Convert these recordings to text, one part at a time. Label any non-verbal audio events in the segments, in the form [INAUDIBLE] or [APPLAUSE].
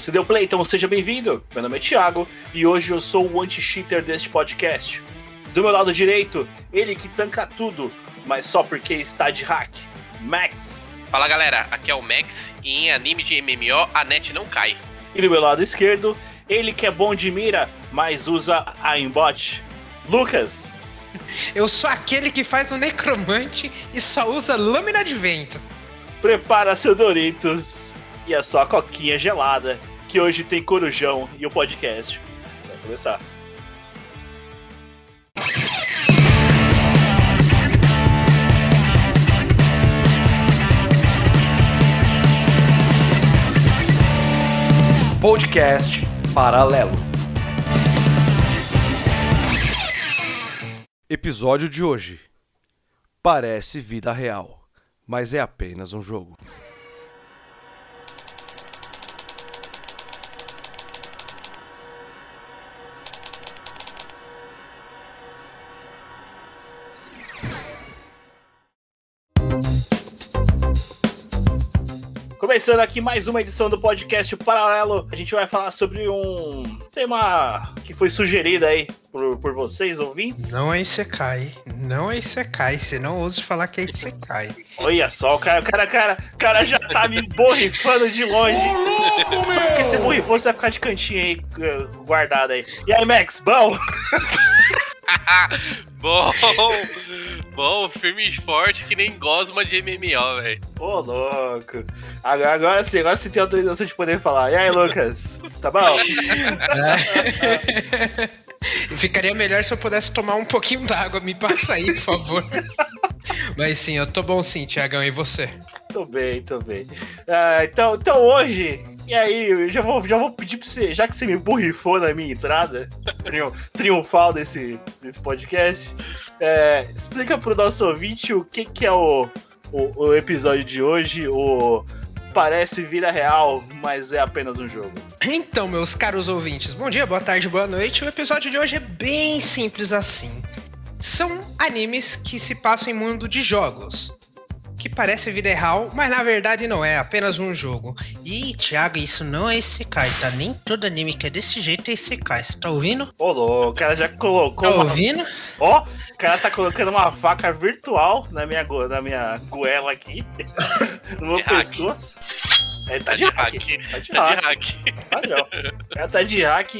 Você deu play, então seja bem-vindo. Meu nome é Thiago e hoje eu sou o anti-cheater deste podcast. Do meu lado direito, ele que tanca tudo, mas só porque está de hack. Max. Fala galera, aqui é o Max e em anime de MMO a net não cai. E do meu lado esquerdo, ele que é bom de mira, mas usa a aimbot. Lucas. Eu sou aquele que faz o necromante e só usa lâmina de vento. Prepara seu Doritos e a sua coquinha gelada, que hoje tem corujão e o podcast. Vai começar. Podcast Paralelo. Episódio de hoje. Parece vida real, mas é apenas um jogo. Começando aqui mais uma edição do podcast Paralelo, a gente vai falar sobre um tema que foi sugerido aí por, por vocês, ouvintes. Não é Isekai. Não é Isekai. Você não ousa falar que é Isekai. Olha só, o cara, o cara, cara, o cara já tá me borrifando de longe. Só porque você borrifou, você vai ficar de cantinho aí, eh, guardado aí. E aí, Max, bom? [LAUGHS] bom, bom, firme e forte que nem gosma de MMO, velho. Ô, louco. Agora, agora sim, agora você tem autorização de poder falar. E aí, Lucas? Tá bom? Ficaria melhor se eu pudesse tomar um pouquinho d'água. Me passa aí, por favor. Mas sim, eu tô bom sim, Tiagão. E você? Tô bem, tô bem. Ah, então, então hoje, e aí, eu já vou, já vou pedir pra você, já que você me borrifou na minha entrada triun- triunfal desse, desse podcast, é, explica pro nosso ouvinte o que, que é o, o, o episódio de hoje, o Parece Vida Real, mas é apenas um jogo. Então, meus caros ouvintes, bom dia, boa tarde, boa noite. O episódio de hoje é bem simples assim. São animes que se passam em mundo de jogos. Que parece vida real, mas na verdade não é, apenas um jogo. E, Thiago, isso não é Isekai, tá? Nem todo anime que é desse jeito é Isekai, você tá ouvindo? Ô, louco, o cara já colocou Tá uma... ouvindo? Ó, o cara tá colocando uma faca virtual na minha, go- na minha goela aqui, [LAUGHS] no meu hack. pescoço. É, tá, Tá de hack. hack. Tá de Tá hack. de hack. Padrão. O cara tá de hack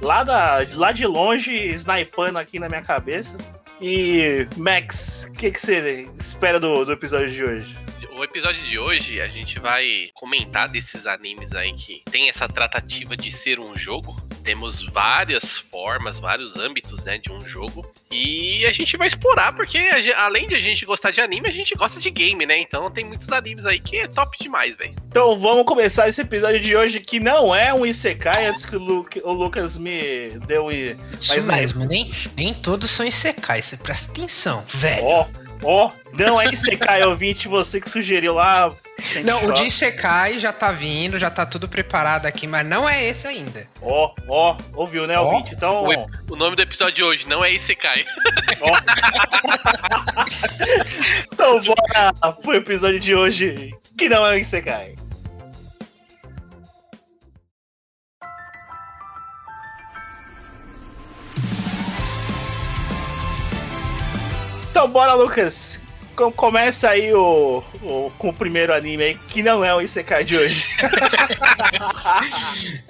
lá, da, lá de longe, snipando aqui na minha cabeça. E, Max, o que, que você espera do, do episódio de hoje? O episódio de hoje a gente vai comentar desses animes aí que tem essa tratativa de ser um jogo. Temos várias formas, vários âmbitos, né, de um jogo. E a gente vai explorar porque a além de a gente gostar de anime, a gente gosta de game, né? Então tem muitos animes aí que é top demais, velho. Então vamos começar esse episódio de hoje que não é um Isekai, antes que o, Lu- o Lucas me deu um... Isso Mas, mesmo, nem, nem todos são Isekai, você presta atenção, velho. Ó, ó, não é Isekai, ouvinte, você que sugeriu lá. Não, o choque. de Isekai já tá vindo, já tá tudo preparado aqui, mas não é esse ainda. Ó, ó, ouviu, né, ouvinte? Então, O, o nome do episódio de hoje não é Isekai. ó. [LAUGHS] então bora pro episódio de hoje, que não é um Isekai. Então bora, Lucas. Com- Começa aí o, o- com o primeiro anime aí, que não é o Isekai de hoje. [LAUGHS]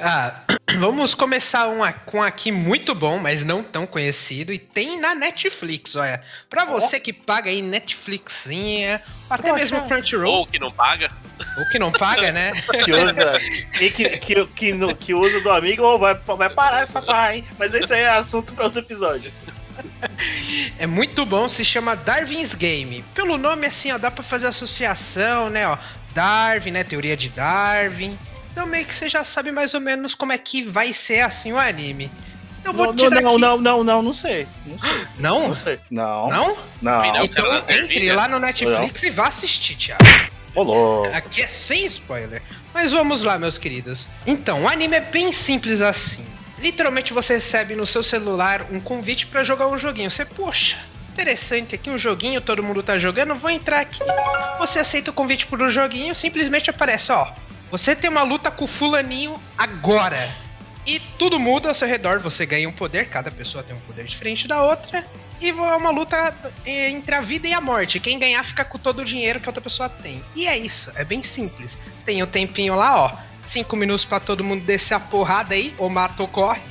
Ah, [CLEARS THROAT] vamos começar um, com aqui muito bom, mas não tão conhecido, e tem na Netflix, olha. Pra você que paga aí Netflixinha, até Poxa. mesmo Crunchyroll, Ou que não paga. ou que não paga, né? [LAUGHS] que usa e que, que, que, no- que usa do amigo ou vai, vai parar essa farra, hein? Mas esse aí é assunto para outro episódio. [LAUGHS] É muito bom, se chama Darwin's Game. Pelo nome, assim, ó, dá pra fazer associação, né, ó. Darwin, né, teoria de Darwin. Então meio que você já sabe mais ou menos como é que vai ser, assim, o anime. Eu vou não, te dar não, aqui... não, não, não, não sei. Não sei. Não? Não sei. Não. Não? Não. Não. Então entre lá no Netflix e vá assistir, Thiago. Ô, louco. Aqui é sem spoiler. Mas vamos lá, meus queridos. Então, o anime é bem simples assim. Literalmente você recebe no seu celular um convite pra jogar um joguinho. Você, poxa, interessante aqui um joguinho, todo mundo tá jogando, vou entrar aqui. Você aceita o convite por um joguinho, simplesmente aparece, ó. Você tem uma luta com o fulaninho agora. E tudo muda ao seu redor, você ganha um poder, cada pessoa tem um poder diferente da outra. E é uma luta é, entre a vida e a morte. Quem ganhar fica com todo o dinheiro que a outra pessoa tem. E é isso, é bem simples. Tem o tempinho lá, ó. Cinco minutos para todo mundo descer a porrada aí, ou mata ou corre.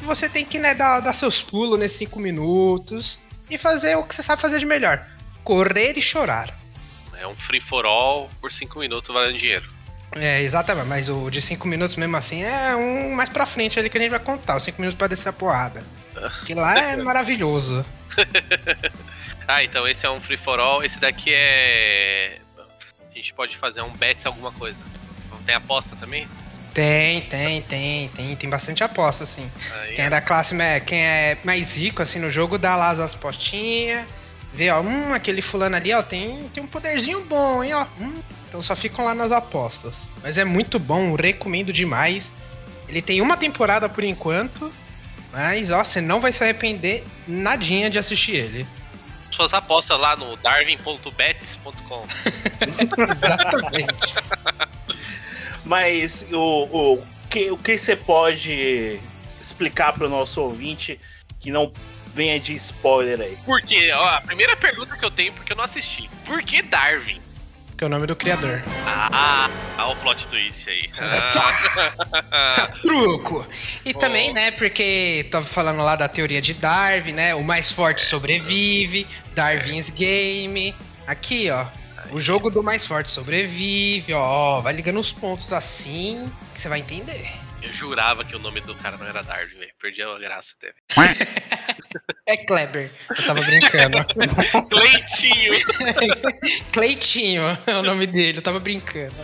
E você tem que né, dar, dar seus pulos nesses cinco minutos e fazer o que você sabe fazer de melhor: correr e chorar. É um free for all por cinco minutos valendo dinheiro. É, exatamente, mas o de 5 minutos mesmo assim é um mais pra frente ali que a gente vai contar, os 5 minutos pra descer a porrada. Que lá é [LAUGHS] maravilhoso. ah, então esse é um free for all, esse daqui é. A gente pode fazer um bets alguma coisa. Tem aposta também? Tem, tem, tem, tem, tem bastante aposta, assim. Aí, quem é da classe, quem é mais rico, assim, no jogo, dá lá as apostinhas. Vê, ó, hum, aquele fulano ali, ó, tem, tem um poderzinho bom, hein, ó. Hum, então só ficam lá nas apostas. Mas é muito bom, recomendo demais. Ele tem uma temporada por enquanto. Mas, ó, você não vai se arrepender nadinha de assistir ele. Suas apostas lá no darwin.bets.com. [LAUGHS] Exatamente. [LAUGHS] mas o, o, que, o que você pode explicar para o nosso ouvinte que não venha de spoiler aí? Porque, ó, a primeira pergunta que eu tenho, porque eu não assisti. Por que Darwin? que é o nome do criador. Ah, ah o plot twist aí. Ah. Truco! E oh. também, né, porque tava falando lá da teoria de Darwin, né? O mais forte sobrevive, Darwin's Game. Aqui, ó. O jogo do mais forte sobrevive, ó. Vai ligando os pontos assim que você vai entender. Eu jurava que o nome do cara não era Darwin, velho. Perdi a graça até. [LAUGHS] é Kleber. Eu tava brincando. [LAUGHS] Cleitinho. [LAUGHS] Cleitinho é o nome dele. Eu tava brincando.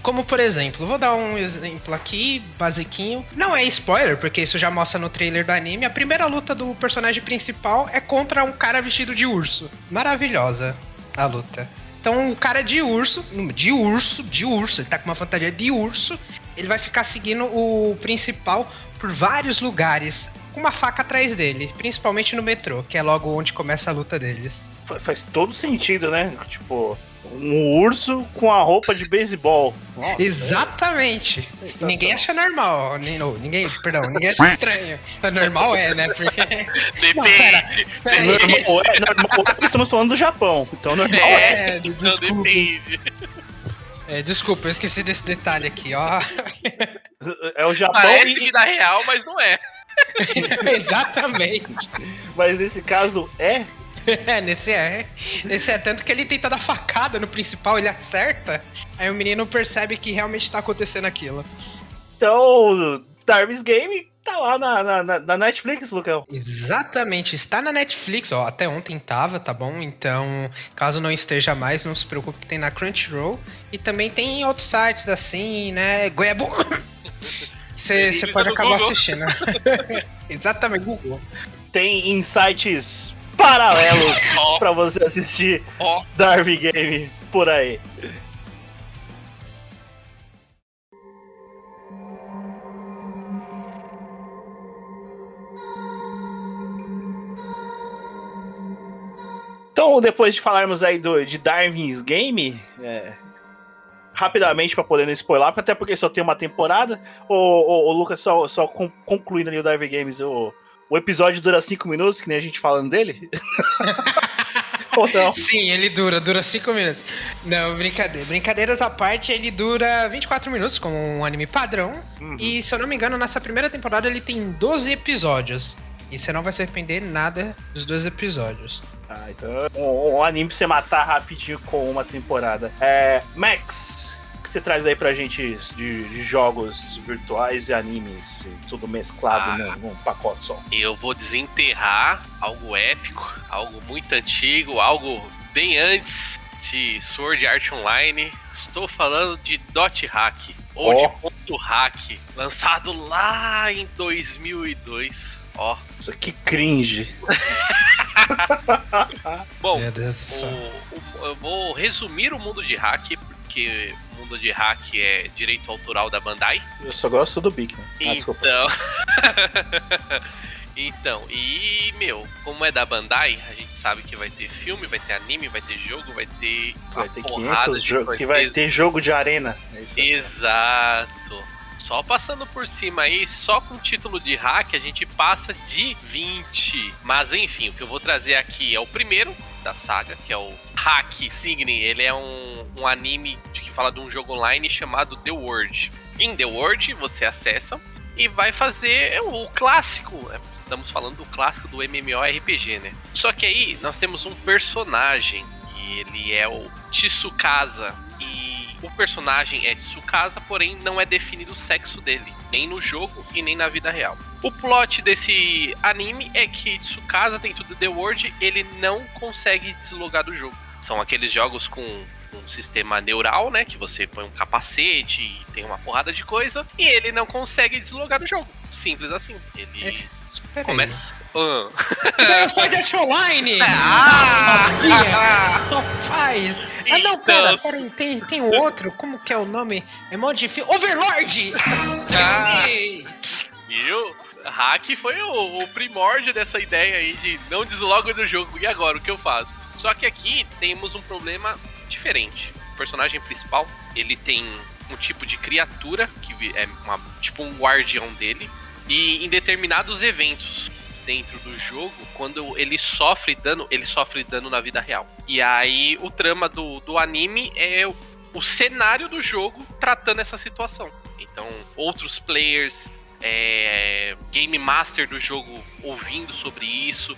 Como por exemplo, vou dar um exemplo aqui, basiquinho. Não é spoiler, porque isso já mostra no trailer do anime. A primeira luta do personagem principal é contra um cara vestido de urso. Maravilhosa a luta. Então o cara de urso, de urso, de urso, ele tá com uma fantasia de urso, ele vai ficar seguindo o principal por vários lugares, com uma faca atrás dele, principalmente no metrô, que é logo onde começa a luta deles. Faz todo sentido, né? Tipo, um urso com a roupa de beisebol. Exatamente. É ninguém acha normal. Ninguém, perdão, ninguém acha estranho. Normal é, né? Porque. Depende. Não, pera, pera normal, é, normal é estamos falando do Japão. Então normal é. é então depende. É, desculpa, eu esqueci desse detalhe aqui, ó. É o Japão. Parece e... vida real, mas não é. [LAUGHS] Exatamente. Mas nesse caso é. [LAUGHS] É, nesse é. Nesse é tanto que ele tenta dar facada no principal, ele acerta. Aí o menino percebe que realmente tá acontecendo aquilo. Então, Darwin's Game tá lá na, na, na, Netflix, Lucão. Exatamente, está na Netflix, ó, até ontem tava, tá bom? Então, caso não esteja mais, não se preocupe que tem na Crunchyroll. E também tem outros sites assim, né? Goiabo. Você [LAUGHS] pode acabar Google. assistindo. [LAUGHS] Exatamente, Google. Tem insights paralelos oh. para você assistir oh. Darwin Game por aí. Então, depois de falarmos aí do, de Darwin's Game, é, rapidamente para poder não spoiler, até porque só tem uma temporada, o, o, o Lucas, só, só concluindo ali o Darwin Games, o, o episódio dura 5 minutos, que nem a gente falando dele? [LAUGHS] Ou não? Sim, ele dura, dura 5 minutos. Não, brincadeira. Brincadeiras à parte, ele dura 24 minutos, como um anime padrão. Uhum. E se eu não me engano, nessa primeira temporada ele tem 12 episódios. E você não vai se arrepender nada dos dois episódios. Ah, então um, um anime pra você matar rapidinho com uma temporada. É. Max, que você traz aí pra gente de, de jogos virtuais e animes, tudo mesclado ah, num, num, pacote só? Eu vou desenterrar algo épico, algo muito antigo, algo bem antes de Sword Art Online. Estou falando de Dot Hack, ou oh. de Ponto Hack, lançado lá em 2002. Ó. Isso aqui cringe. [LAUGHS] Bom, o, o, eu vou resumir o mundo de hack, porque o mundo de hack é direito autoral da Bandai. Eu só gosto do Big. Ah, então. [LAUGHS] Então, e, meu, como é da Bandai, a gente sabe que vai ter filme, vai ter anime, vai ter jogo, vai ter. Vai ter 500 jogos. Que vai ter jogo de arena. É isso Exato. Só passando por cima aí, só com título de hack, a gente passa de 20. Mas enfim, o que eu vou trazer aqui é o primeiro da saga, que é o Hack Signy. Ele é um, um anime que fala de um jogo online chamado The World. Em The World, você acessa e vai fazer o clássico. Né? Estamos falando do clássico do MMORPG, né? Só que aí nós temos um personagem e ele é o Tsukasa. E o personagem é Tsukasa, porém não é definido o sexo dele, nem no jogo e nem na vida real. O plot desse anime é que Tsukasa, dentro do The World, ele não consegue deslogar do jogo. São aqueles jogos com um sistema neural, né? Que você põe um capacete e tem uma porrada de coisa. E ele não consegue deslogar do jogo. Simples assim. Ele é, começa. Uh. eu sou de Online! [LAUGHS] Ah, sabia! Rapaz! Ah, não, pera, então... pera aí, tem, tem um outro, como que é o nome? É mó difícil. Overlord! Ah, viu? Hack foi o, o primórdio dessa ideia aí de não deslogo do jogo. E agora, o que eu faço? Só que aqui temos um problema diferente. O personagem principal, ele tem um tipo de criatura que é uma, tipo um guardião dele. E em determinados eventos dentro do jogo, quando ele sofre dano, ele sofre dano na vida real. E aí o trama do, do anime é o, o cenário do jogo tratando essa situação. Então, outros players, é, game master do jogo ouvindo sobre isso,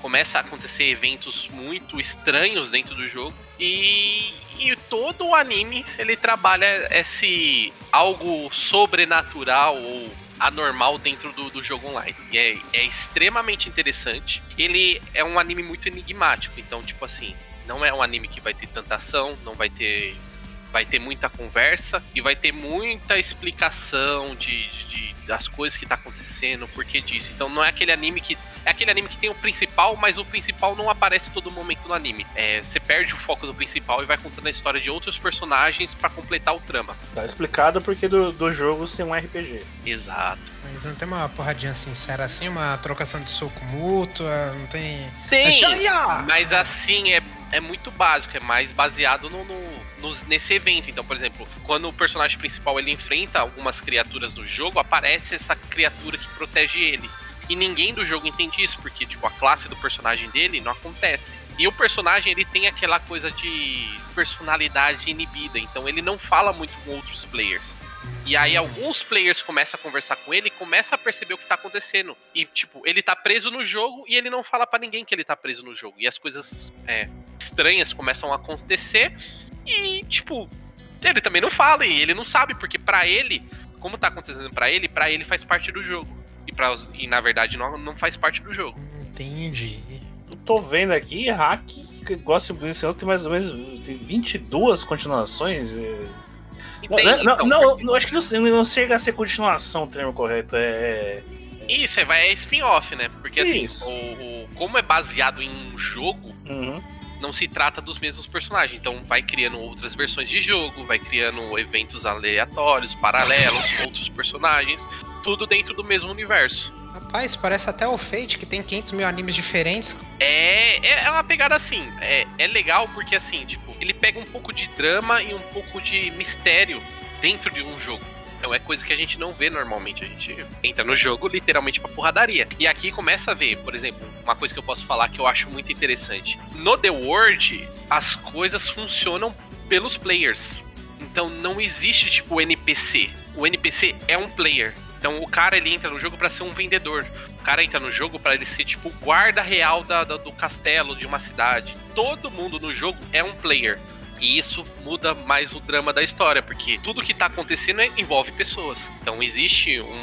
começa a acontecer eventos muito estranhos dentro do jogo e, e todo o anime ele trabalha esse algo sobrenatural ou anormal dentro do, do jogo online. E é, é extremamente interessante. Ele é um anime muito enigmático, então, tipo assim, não é um anime que vai ter tanta ação, não vai ter vai ter muita conversa e vai ter muita explicação de, de, das coisas que tá acontecendo, o porquê disso. Então não é aquele anime que. É aquele anime que tem o principal, mas o principal não aparece todo momento no anime. É, você perde o foco do principal e vai contando a história de outros personagens para completar o trama. Tá explicado porque do, do jogo ser um RPG. Exato. Mas não tem uma porradinha sincera assim, uma trocação de soco mútua, não tem. Tem! Mas assim, é é muito básico, é mais baseado no, no, nesse evento. Então, por exemplo, quando o personagem principal ele enfrenta algumas criaturas do jogo, aparece essa criatura que protege ele. E ninguém do jogo entende isso, porque tipo, a classe do personagem dele não acontece. E o personagem ele tem aquela coisa de personalidade inibida, então ele não fala muito com outros players. E aí alguns players começam a conversar com ele e começam a perceber o que tá acontecendo. E, tipo, ele tá preso no jogo e ele não fala para ninguém que ele tá preso no jogo. E as coisas é, estranhas começam a acontecer. E, tipo, ele também não fala e ele não sabe, porque para ele, como tá acontecendo para ele, para ele faz parte do jogo. E, pra, e na verdade não, não faz parte do jogo. Entendi. Eu tô vendo aqui, Hack, gosta de tem mais ou menos 22 continuações. Tem, não, então, não, não, acho que não, não, chega a ser continuação o termo correto. É. é isso, é, é spin-off, né? Porque assim, o, o, como é baseado em um jogo, uhum. Não se trata dos mesmos personagens. Então vai criando outras versões de jogo, vai criando eventos aleatórios, paralelos, outros personagens, tudo dentro do mesmo universo. Rapaz, parece até o Fate, que tem 500 mil animes diferentes. É, é, é uma pegada assim. É, é legal porque, assim, tipo, ele pega um pouco de drama e um pouco de mistério dentro de um jogo. Então é coisa que a gente não vê normalmente. A gente entra no jogo literalmente pra porradaria. E aqui começa a ver, por exemplo, uma coisa que eu posso falar que eu acho muito interessante. No The World, as coisas funcionam pelos players. Então não existe tipo NPC. O NPC é um player. Então o cara ele entra no jogo para ser um vendedor. O cara entra no jogo para ele ser tipo guarda real da, da, do castelo de uma cidade. Todo mundo no jogo é um player. E isso muda mais o drama da história, porque tudo que tá acontecendo é, envolve pessoas. Então existe um,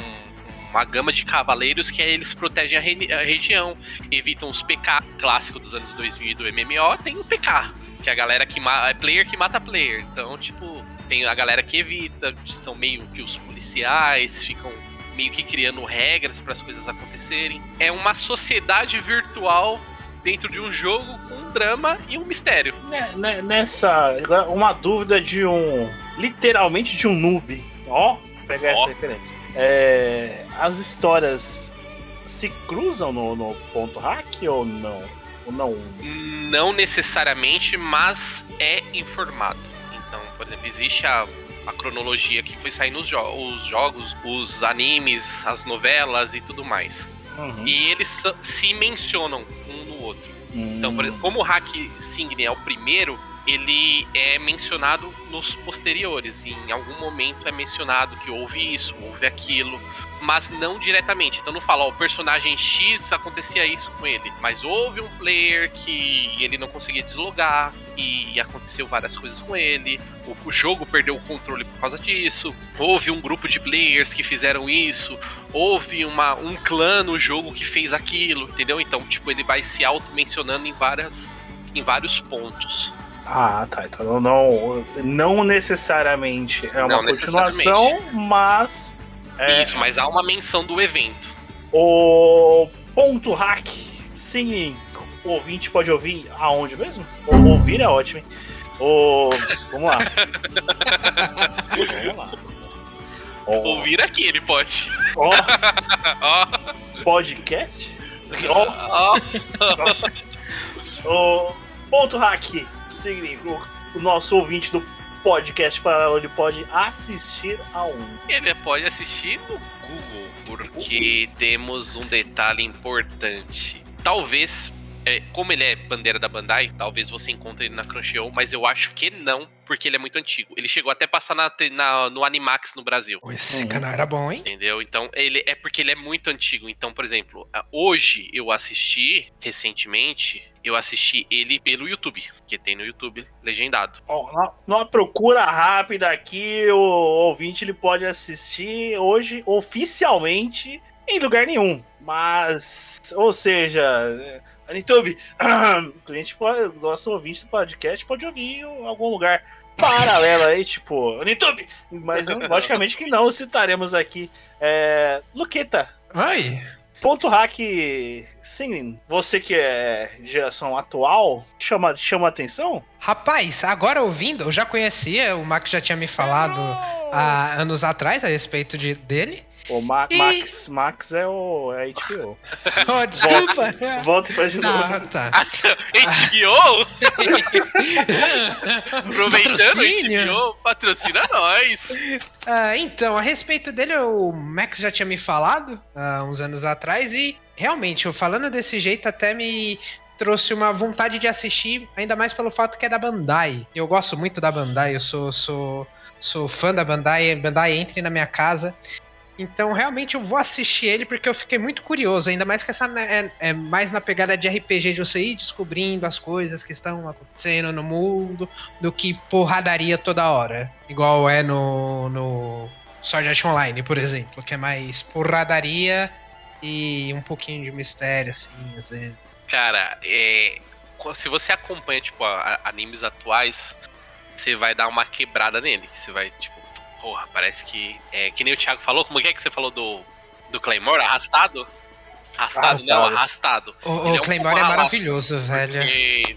uma gama de cavaleiros que é, eles protegem a, re, a, região, evitam os PK clássicos dos anos 2000 do MMO, tem o PK, que é a galera que é player que mata player. Então, tipo, tem a galera que evita, são meio que os policiais, ficam meio que criando regras para as coisas acontecerem. É uma sociedade virtual dentro de um jogo com um drama e um mistério. Né, né, nessa, uma dúvida de um, literalmente de um noob. Ó, pegar oh. essa referência. É, as histórias se cruzam no, no ponto hack ou não? Ou não? Não necessariamente, mas é informado. Então, por exemplo, existe a, a cronologia que foi saindo os, jo os jogos, os animes, as novelas e tudo mais. Uhum. E eles se mencionam um no outro. Hum. Então, por exemplo, como o Hack Sign é o primeiro, ele é mencionado nos posteriores. Em algum momento é mencionado que houve isso, houve aquilo, mas não diretamente. Então não fala, ó, o personagem X acontecia isso com ele, mas houve um player que ele não conseguia deslogar e aconteceu várias coisas com ele. O, o jogo perdeu o controle por causa disso. Houve um grupo de players que fizeram isso. Houve uma, um clã no jogo que fez aquilo, entendeu? Então, tipo, ele vai se auto-mencionando em várias em vários pontos. Ah, tá. Então não, não necessariamente é uma Não continuação, mas é, Isso, mas há uma menção do evento. o ponto hack, sim, o ouvinte pode ouvir aonde mesmo? Ou- ouvir é ótimo, hein? O, vamos lá. vamos lá. Ó, Ouvir aqui, ele pode. ó, [LAUGHS] Ó, podcast? Ó, ó. Nossa. o ponto hack significa o, o nosso ouvinte do podcast paralelo ele pode assistir a um. Ele pode assistir no Google, porque temos um detalhe importante. Talvez, é, como ele é bandeira da Bandai, talvez você encontre ele na Crunchyroll, mas eu acho que não, porque ele é muito antigo. Ele chegou até a passar na, na- no Animax no Brasil. Esse Uhum. canal era bom, hein? Entendeu? Então, ele é porque ele é muito antigo. Então, por exemplo, hoje eu assisti recentemente, eu assisti ele pelo YouTube, que tem no YouTube legendado. Ó, numa procura rápida aqui, o ouvinte ele pode assistir hoje oficialmente em lugar nenhum. Mas, ou seja, YouTube, o cliente pode, nosso ouvinte do podcast pode ouvir em algum lugar paralelo aí, tipo, YouTube. Mas [LAUGHS] logicamente que não citaremos aqui. É, Luqueta, Oi! ponto hack, sim, você que é de geração atual, chama, chama atenção? Rapaz, agora ouvindo, eu já conhecia, o Max já tinha me falado há anos atrás a respeito de, dele. O Ma- E- Max, Max é o é HBO. Oh, [LAUGHS] desculpa! Volta pra de novo. Ah, tá. HBO? [LAUGHS] Aproveitando, Patrocínio. HBO, patrocina nós. Ah, então, a respeito dele, o Max já tinha me falado há uns anos atrás e realmente, eu falando desse jeito até me trouxe uma vontade de assistir, ainda mais pelo fato que é da Bandai. Eu gosto muito da Bandai, eu sou sou sou fã da Bandai, Bandai entre na minha casa. Então, realmente eu vou assistir ele porque eu fiquei muito curioso, ainda mais que essa né, é, é mais na pegada de RPG de você ir descobrindo as coisas que estão acontecendo no mundo, do que porradaria toda hora. Igual é no, no Sword Art Online, por exemplo, que é mais porradaria e um pouquinho de mistério, assim, às vezes. Cara, é, se você acompanha, tipo, a- a- animes atuais, você vai dar uma quebrada nele. Você vai, tipo, porra, parece que. É, que nem o Thiago falou, como que é que você falou do, do Claymore? Arrastado? Arrastado, não, Arrastado. arrastado. O, é o um Claymore pouco é maravilhoso, velho. Porque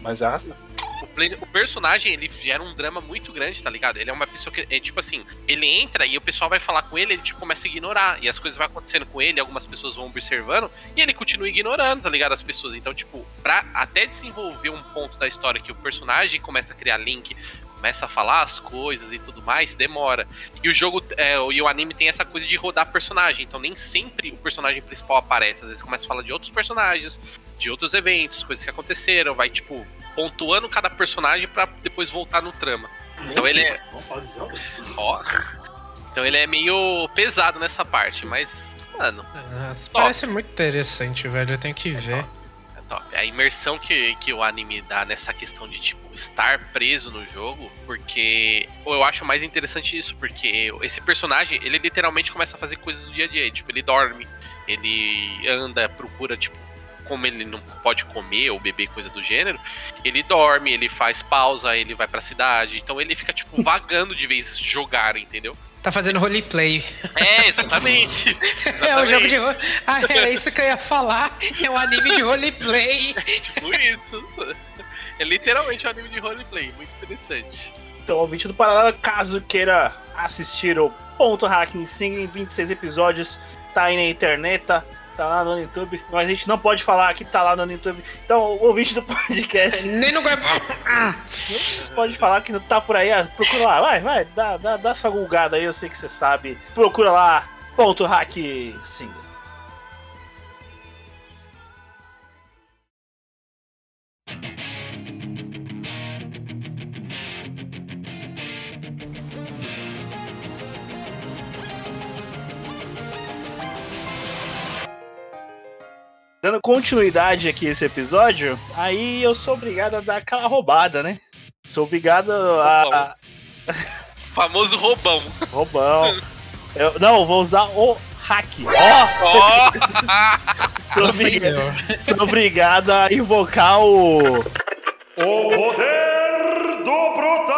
Mas arrasta. o, play- o personagem, ele gera um drama muito grande, tá ligado? Ele é uma pessoa que, é tipo assim, ele entra e o pessoal vai falar com ele, ele tipo, começa a ignorar. E as coisas vão acontecendo com ele, algumas pessoas vão observando, e ele continua ignorando, tá ligado? As pessoas. Então, tipo, pra até desenvolver um ponto da história que o personagem começa a criar link, começa a falar as coisas e tudo mais, demora. E o jogo, é, e o anime tem essa coisa de rodar personagem, então nem sempre o personagem principal aparece. Às vezes começa a falar de outros personagens, de outros eventos, coisas que aconteceram, vai, tipo, pontuando cada personagem pra depois voltar no trama. Então ele é. Ó. Então ele é meio pesado nessa parte, mas, mano, Nossa, Top. parece muito interessante, velho. Eu tenho que ver. é top. A imersão que, que o anime dá nessa questão de, tipo, estar preso no jogo, porque eu acho mais interessante isso, porque esse personagem, ele literalmente começa a fazer coisas do dia a dia. Tipo, ele dorme, ele anda, procura, tipo, como ele não pode comer ou beber coisa do gênero, ele dorme, ele faz pausa, ele vai pra cidade. Então ele fica, tipo, [LAUGHS] vagando de vez jogar, entendeu? Tá fazendo roleplay. É, exatamente. [LAUGHS] É um jogo de Exatamente. Ah, era isso que eu ia falar. É um anime de roleplay. Tipo isso. É literalmente um anime de roleplay, muito interessante. Então, ouvinte do Paralelo, caso queira assistir o Ponto Hacking Sim em 26 episódios, tá aí na internet. Tá lá no YouTube. Mas a gente não pode falar que tá lá no YouTube. Então, o ouvinte do [LAUGHS] podcast. Nem no pode falar que não tá por aí. ah, Procura lá. Vai, vai. Dá, dá, dá sua gulgada aí. Eu sei que você sabe. Procura lá. Ponto hack sim. Dando continuidade aqui a esse episódio, aí eu sou obrigado a dar aquela roubada, né? Sou obrigado a. Roubão. Famoso roubão. Roubão. [LAUGHS] Eu, não, vou usar o hack. Ó! Ó! [LAUGHS] sou, obrigado, sou obrigado a invocar o. O poder do protagonismo!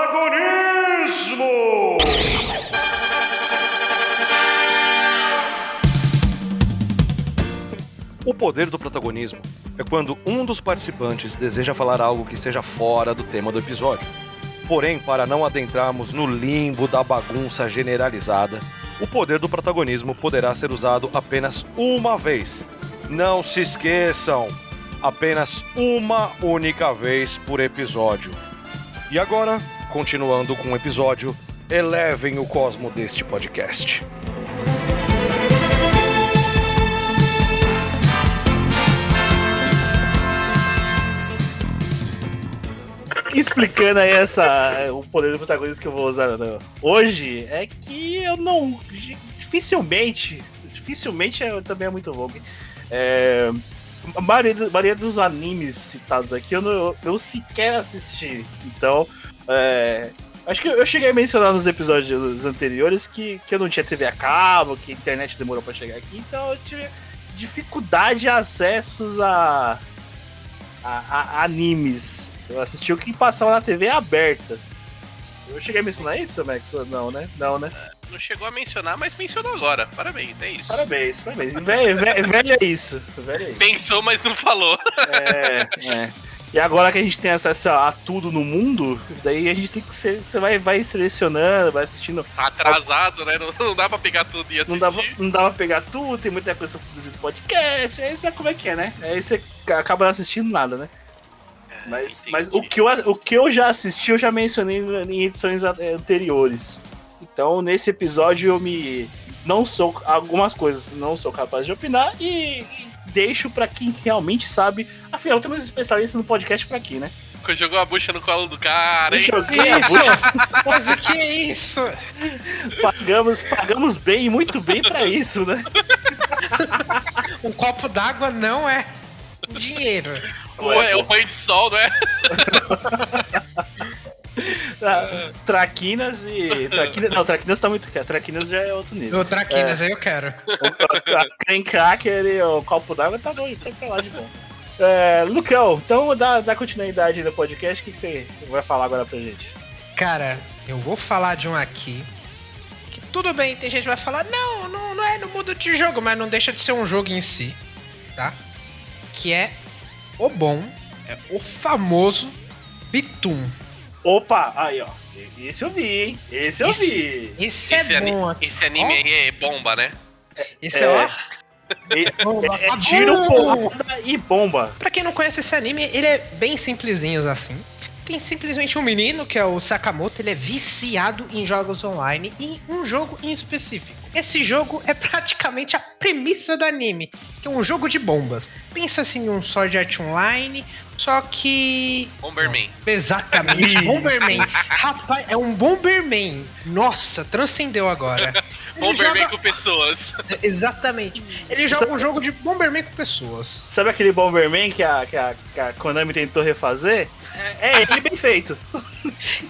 O poder do protagonismo é quando um dos participantes deseja falar algo que seja fora do tema do episódio. Porém, para não adentrarmos no limbo da bagunça generalizada, o poder do protagonismo poderá ser usado apenas uma vez. Não se esqueçam, apenas uma única vez por episódio. E agora, continuando com o episódio, elevem o cosmo deste podcast. [LAUGHS] Explicando aí essa, o poder do protagonista que eu vou usar né, hoje, é que eu não. Dificilmente. Dificilmente é, também é muito longo. É, a maioria, a maioria dos animes citados aqui eu, não, eu sequer assisti. Então, é, acho que eu cheguei a mencionar nos episódios anteriores que, que eu não tinha TV a cabo, que a internet demorou pra chegar aqui, então eu tive dificuldade de acessos a, a, a animes. Eu assisti o que passava na TV aberta. Eu cheguei a mencionar isso, Max? Não, né? Não, né? Não chegou a mencionar, mas mencionou agora. Parabéns, é isso. Parabéns, parabéns. Velho, velho, velho é isso. Velho é isso. Pensou, mas não falou. É, é. E agora que a gente tem acesso a tudo no mundo, daí a gente tem que ser. Você vai, vai selecionando, vai assistindo. Atrasado, né? Não, não dá pra pegar tudo e assistir. Não dá, pra- não dá pra pegar tudo, tem muita coisa produzida podcast. Aí você como é que é, né? Aí você acaba não assistindo nada, né? Mas, mas o, que eu, o que eu já assisti, eu já mencionei em edições anteriores. Então, nesse episódio, eu me. Não sou. Algumas coisas não sou capaz de opinar e, e deixo pra quem realmente sabe. Afinal, temos especialistas no podcast pra aqui, né? Jogou a bucha no colo do cara, hein? Joguei a bucha, Mas o que é isso? pagamos, pagamos bem, muito bem pra isso, né? Um copo d'água não é dinheiro. Ué, é o banho de sol, não é? [LAUGHS] Ah, Traquinas e. Traquinas, não, Traquinas tá muito. Traquinas já é outro nível. O Traquinas, aí eu quero. O Crane Cracker e o copo d'água tá doido, tá pra lá de bom. É, Lucão, então dá, dá continuidade no podcast, o que, que você vai falar agora pra gente? Cara, eu vou falar de um aqui. Que tudo bem, tem gente que vai falar, não, não, não é no mundo de jogo, mas não deixa de ser um jogo em si, tá? Que é o bom, é o famoso Bitum. Opa, aí ó, esse eu vi, hein? Esse eu vi. Esse, é Esse, bom aqui. esse anime aí é bomba, né? Esse é, É. ó. É, [LAUGHS] bomba. é tiro, porrada e bomba. Pra quem não conhece esse anime, ele é bem simplesinho assim. Tem simplesmente um menino, que é o Sakamoto, ele é viciado em jogos online e em um jogo em específico. Esse jogo é praticamente a premissa do anime, que é um jogo de bombas. Pensa assim em um Sword Art Online, só que Bomberman. Exatamente, [LAUGHS] Isso. Bomberman. Rapaz, é um Bomberman. Nossa, transcendeu agora. [LAUGHS] Ele Bomberman joga- com pessoas. [LAUGHS] Exatamente. Ele joga um jogo de Bomberman com pessoas. Sabe aquele Bomberman que a, que a, que a Konami tentou refazer? É, é ele bem feito.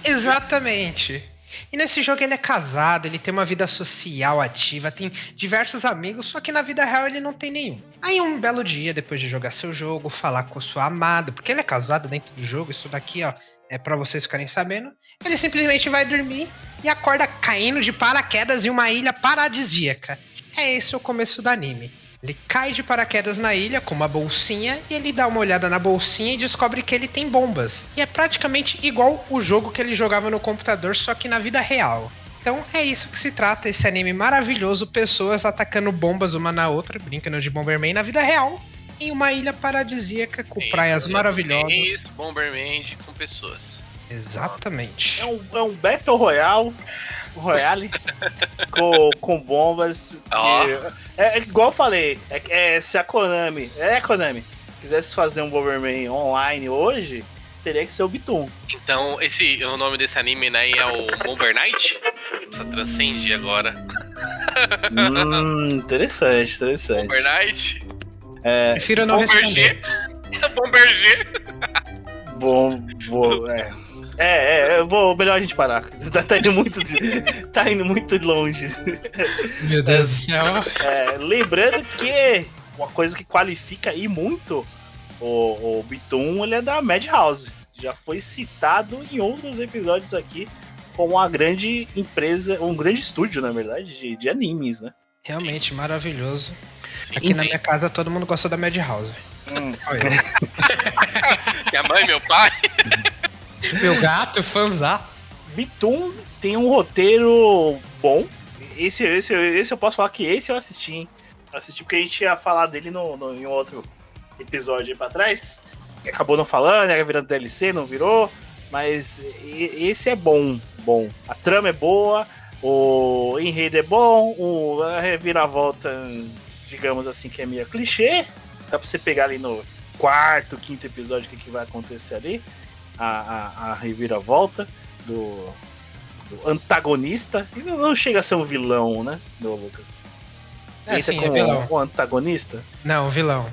Exatamente. E nesse jogo ele é casado, ele tem uma vida social ativa, tem diversos amigos, só que na vida real ele não tem nenhum. Aí um belo dia, depois de jogar seu jogo, falar com sua amada, porque ele é casado dentro do jogo, isso daqui, ó, é pra vocês ficarem sabendo. Ele simplesmente vai dormir e acorda caindo de paraquedas em uma ilha paradisíaca. É esse o começo do anime. Ele cai de paraquedas na ilha com uma bolsinha e ele dá uma olhada na bolsinha e descobre que ele tem bombas. E é praticamente igual o jogo que ele jogava no computador, só que na vida real. Então é isso que se trata, esse anime maravilhoso, pessoas atacando bombas uma na outra, brincando de Bomberman na vida real, em uma ilha paradisíaca com praias maravilhosas. Isso, Bomberman com pessoas. Exatamente. É um, é um Battle Royale. Royale [LAUGHS] com, com bombas. Ó. que- é, é igual eu falei, é, é, se a Konami, é a Konami, quisesse fazer um Bomberman online hoje, teria que ser o Bitum. Então, esse, o nome desse anime né, é o Bomber Knight? Essa transcende agora. hum, interessante, interessante. Bomber Knight? Prefiro não Bomber responder. [LAUGHS] G? Bomber G? Bom, vou. É. É, é, eu vou, melhor a gente parar. Você [LAUGHS] tá, tá indo muito, de- tá indo muito longe. Meu Deus do céu. É, lembrando que uma coisa que qualifica aí muito o, o Bitum, ele é da Madhouse. Já foi citado em outros episódios aqui como uma grande empresa, um grande estúdio, na verdade, de, de animes, né? Realmente maravilhoso. Sim, Aqui na sim. minha casa todo mundo gosta da Madhouse. Olha eu. [LAUGHS] Minha mãe, meu pai. Meu gato, fanzaço. Bitum tem um roteiro bom. Esse, esse, esse eu posso falar que esse eu assisti, hein? Assisti porque a gente ia falar dele no, no- em outro episódio aí pra trás. Acabou não falando, ia virando DLC, não virou. Mas esse é bom, bom. A trama é boa, o enredo é bom, o, a reviravolta, digamos assim, que é meio clichê. Dá pra você pegar ali no quarto, quinto episódio o que, que vai acontecer ali. A, a, a reviravolta do, do antagonista. Ele não chega a ser um vilão, né, do Lucas? É, sim, é vilão. o antagonista? Não, vilão.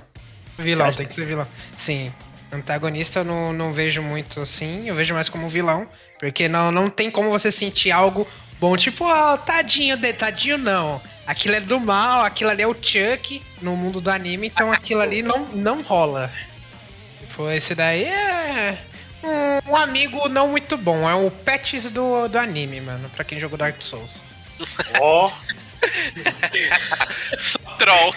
Vilão, tem que ser vilão. Sim. Antagonista eu não, não vejo muito assim, eu vejo mais como vilão, porque não, não tem como você sentir algo bom, tipo, ó, tadinho dele, tadinho não. Aquilo é do mal, aquilo ali é o Chuck no mundo do anime, então aquilo ali não, não rola. Foi esse daí é um, um amigo não muito bom, é o Pets do, do anime, mano, pra quem jogou Dark Souls. [LAUGHS] Ó, Troll.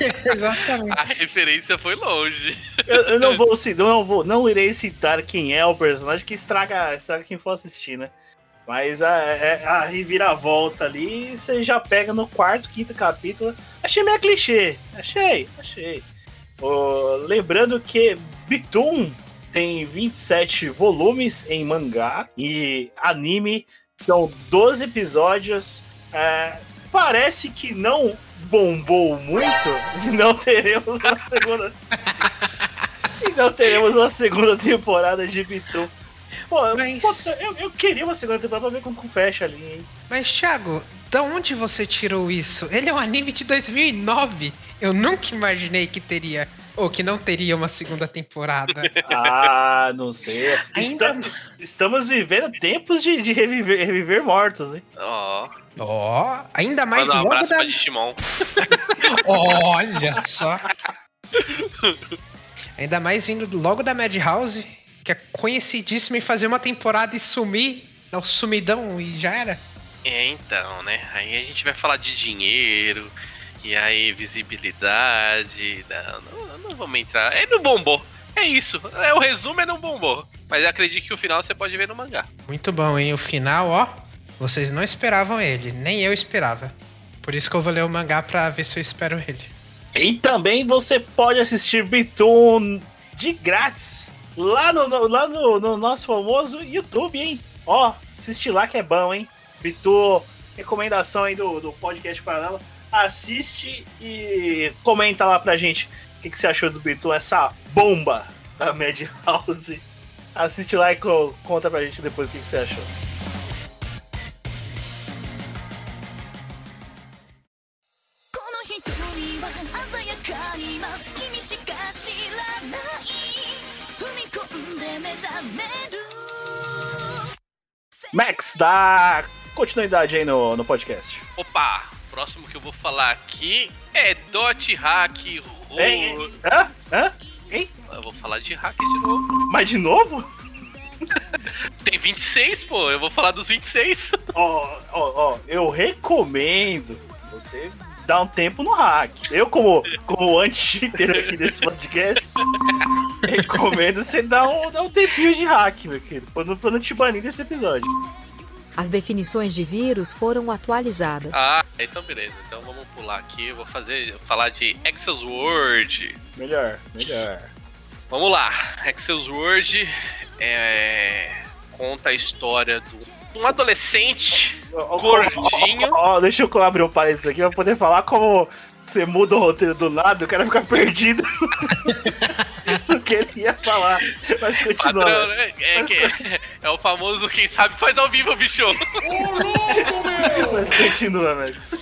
[LAUGHS] Exatamente. A referência foi longe. eu, eu não vou citar, não vou, não irei citar quem é o personagem que estraga, estraga quem for assistir, né? Mas a, é- a reviravolta ali, você já pega no quarto, quinto capítulo. Achei meio clichê. Achei, achei. Ô, lembrando que Bitum tem 27 volumes em mangá e anime são 12 episódios. É, parece que não bombou muito. [LAUGHS] e Não teremos uma segunda. [LAUGHS] e não teremos uma segunda temporada de Bitum. Pô, Mas- puta, eu, eu queria uma segunda temporada pra ver como fecha ali, hein? Mas, Thiago, da onde você tirou isso? Ele é um anime de 2009. Eu nunca imaginei que teria, ou que não teria uma segunda temporada. [LAUGHS] Ah, não sei. Ainda- Estamos, estamos vivendo tempos de, de reviver, reviver mortos, hein? Ó, Ó, ainda mais manda um logo da. [LAUGHS] Olha só. Ainda mais vindo do- logo da Madhouse, que é conhecidíssima em fazer uma temporada e sumir. Dar o sumidão e já era. É, então, né? Aí a gente vai falar de dinheiro, e aí visibilidade. Não, não, não vamos entrar. É no bombou. É isso. É, o resumo é no bombou. Mas eu acredito que o final você pode ver no mangá. Muito bom, hein? O final, ó. Vocês não esperavam ele, nem eu esperava. Por isso que eu vou ler o mangá pra ver se eu espero ele. E também você pode assistir Bitum de grátis lá no, no- lá no, no nosso famoso YouTube, hein? Ó, assiste lá que é bom, hein? Bitum, recomendação aí do, do podcast Paralelo assiste e comenta lá pra gente o que, que você achou do Bitu essa bomba da Madhouse. Assiste lá e conta pra gente depois o que, que você achou. Max, dá continuidade aí no, no podcast. Opa! Próximo que eu vou falar aqui é Dot Hack hein? Hã? Hã? Hein? Eu vou falar de hack de novo. Mas de novo? [LAUGHS] Tem 26, pô. Eu vou falar dos 26. [LAUGHS] Ó, ó, ó, eu recomendo você dar um tempo no hack. Eu, como, como anti-cheater aqui desse podcast, [LAUGHS] recomendo você dar um, dar um tempinho de hack, meu querido, pra não, pra não te banir desse episódio. As definições de vírus foram atualizadas. Ah, então beleza. Então vamos pular aqui. Eu vou fazer, falar de Excel's Word. Melhor, melhor. Vamos lá. Excel's Word é, conta a história de um adolescente ó, Gordinho. ó, ó, ó, deixa eu abrir um parênteses aqui pra poder falar como você muda o roteiro do nada, o cara fica [LAUGHS] perdido [LAUGHS] que ele ia falar. Mas continua. padrão, né? É, que- é o famoso quem sabe faz ao vivo, bicho. Mas continua, Max.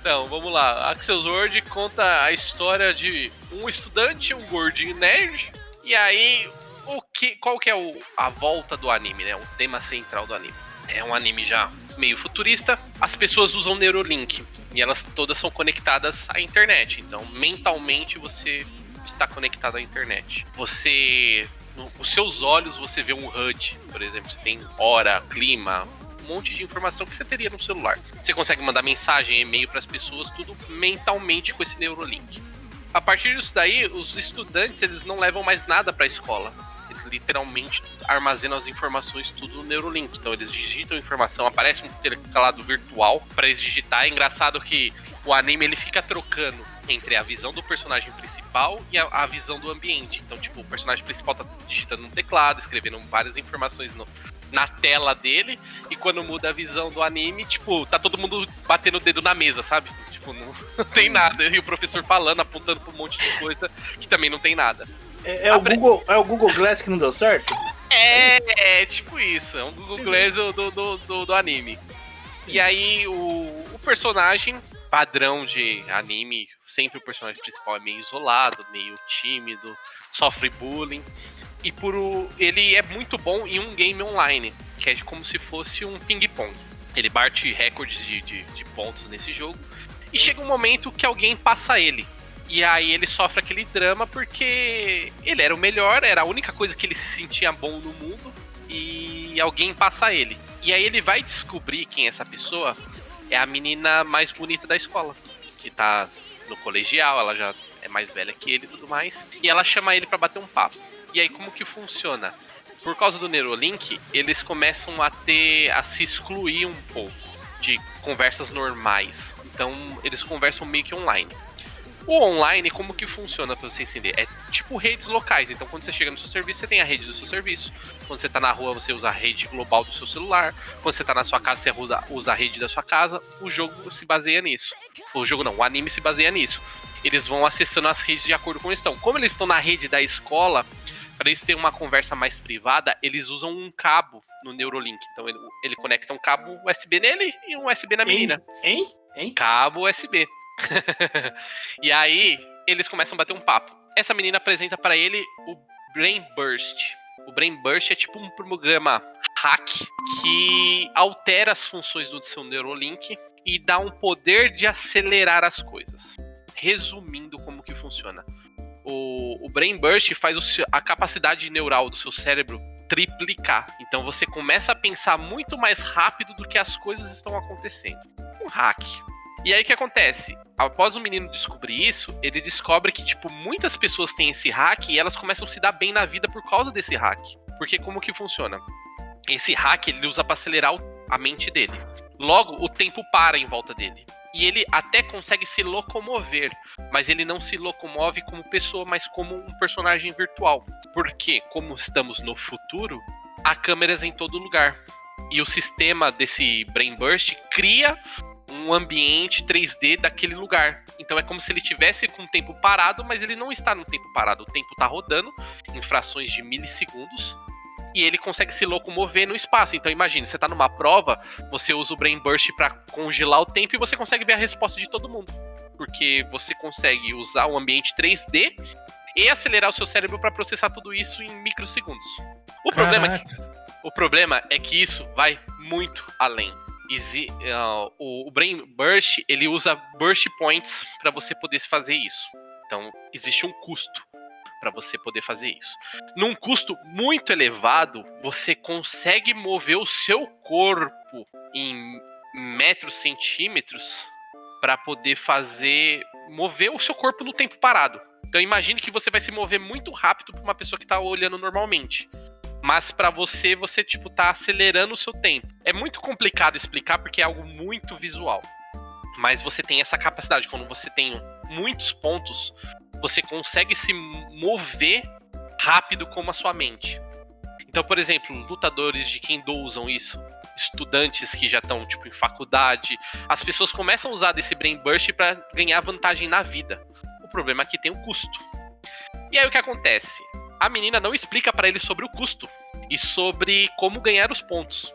Então, vamos lá. Axel Word conta a história de um estudante, um gordinho nerd. E aí, o que, qual que é o, a volta do anime, né? O tema central do anime. É um anime já meio futurista. As pessoas usam Neurolink e elas todas são conectadas à internet. Então, mentalmente você está conectado à internet. Você no- os seus olhos você vê um HUD, por exemplo, você tem hora, clima, um monte de informação que você teria no celular. Você consegue mandar mensagem, e-mail para as pessoas, tudo mentalmente com esse Neurolink. A partir disso daí, os estudantes eles não levam mais nada para a escola. Eles literalmente armazenam as informações tudo no Neurolink. Então eles digitam informação, aparece um teclado virtual para eles digitar. É engraçado que o anime ele fica trocando entre a visão do personagem principal e a, a visão do ambiente. Então, tipo, o personagem principal tá digitando no teclado, escrevendo várias informações no- na tela dele, e quando muda a visão do anime, tipo, tá todo mundo batendo o dedo na mesa, sabe? Tipo, não, [LAUGHS] não tem nada. E o professor falando, apontando pra um monte de coisa que também não tem nada. É, é o Apre- Google, é o Google Glass que não deu certo? É, é tipo isso, é um Google Glass do, do, do, do anime. E aí o, o personagem padrão de anime, sempre o personagem principal é meio isolado, meio tímido, sofre bullying. E por o, ele é muito bom em um game online, que é como se fosse um ping-pong. Ele bate recordes de, de, de pontos nesse jogo. E chega um momento que alguém passa ele. E aí ele sofre aquele drama porque ele era o melhor, era a única coisa que ele se sentia bom no mundo. E alguém passa ele. E aí ele vai descobrir quem é essa pessoa. É a menina mais bonita da escola. Que tá no colegial, ela já é mais velha que ele e tudo mais. E ela chama ele pra bater um papo. E aí como que funciona? Por causa do Neurolink, eles começam a ter. a se excluir um pouco de conversas normais. Então eles conversam meio que online. O online, como que funciona pra você entender? É tipo redes locais. Então, quando você chega no seu serviço, você tem a rede do seu serviço. Quando você tá na rua, você usa a rede global do seu celular. Quando você tá na sua casa, você usa, usa a rede da sua casa. O jogo se baseia nisso. O jogo não, o anime se baseia nisso. Eles vão acessando as redes de acordo com eles estão. Como eles estão na rede da escola, para eles terem uma conversa mais privada, eles usam um cabo no Neurolink. Então, ele, ele conecta um cabo USB nele e um USB na menina Hein? Hein? cabo USB. [LAUGHS] e aí, eles começam a bater um papo. Essa menina apresenta pra ele o Brain Burst. O Brain Burst é tipo um programa hack que altera as funções do seu Neurolink e dá um poder de acelerar as coisas. Resumindo como que funciona. O, o Brain Burst faz a capacidade neural do seu cérebro triplicar. Então você começa a pensar muito mais rápido do que as coisas estão acontecendo. Um hack. E aí o que acontece? Após o menino descobrir isso, ele descobre que, tipo, muitas pessoas têm esse hack e elas começam a se dar bem na vida por causa desse hack. Porque como que funciona? Esse hack ele usa para acelerar a mente dele. Logo, o tempo para em volta dele. E ele até consegue se locomover, mas ele não se locomove como pessoa, mas como um personagem virtual. Porque, como estamos no futuro, há câmeras em todo lugar. E o sistema desse Brain Burst cria um ambiente 3D daquele lugar. Então é como se ele tivesse com o tempo parado, mas ele não está no tempo parado. O tempo está rodando em frações de milissegundos e ele consegue se locomover no espaço. Então imagine, você está numa prova, você usa o Brain Burst para congelar o tempo e você consegue ver a resposta de todo mundo. Porque você consegue usar o ambiente 3D e acelerar o seu cérebro para processar tudo isso em microsegundos. O problema é que o problema é que isso vai muito além. Ah, o, o Brain Burst ele usa burst points para você poder fazer isso. Então existe um custo para você poder fazer isso. Num custo muito elevado, você consegue mover o seu corpo em metros, centímetros para poder fazer mover o seu corpo no tempo parado. Então imagine que você vai se mover muito rápido para uma pessoa que está olhando normalmente. Mas pra você, você, tipo, tá acelerando o seu tempo. É muito complicado explicar porque é algo muito visual. Mas você tem essa capacidade. Quando você tem muitos pontos, você consegue se mover rápido como a sua mente. Então, por exemplo, lutadores de Kendo usam isso. Estudantes que já estão, tipo, em faculdade. As pessoas começam a usar desse Brain Burst para ganhar vantagem na vida. O problema é que tem o custo. E aí o que acontece? A menina não explica para ele sobre o custo e sobre como ganhar os pontos.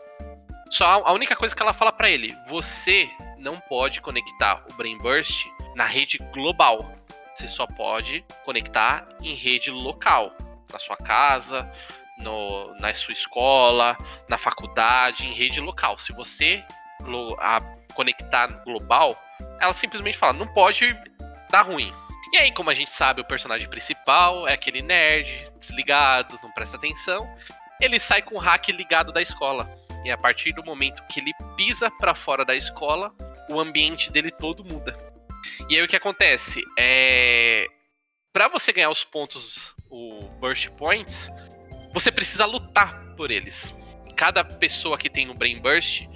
Só a única coisa que ela fala para ele: você não pode conectar o Brain Burst na rede global. Você só pode conectar em rede local, na sua casa, no, na sua escola, na faculdade, em rede local. Se você a, conectar global, ela simplesmente fala, não pode dar ruim. E aí, como a gente sabe, o personagem principal é aquele nerd, desligado, não presta atenção. Ele sai com o hack ligado da escola. E a partir do momento que ele pisa para fora da escola, o ambiente dele todo muda. E aí o que acontece? É. Pra você ganhar os pontos, o Burst Points, você precisa lutar por eles. Cada pessoa que tem o Brain Burst,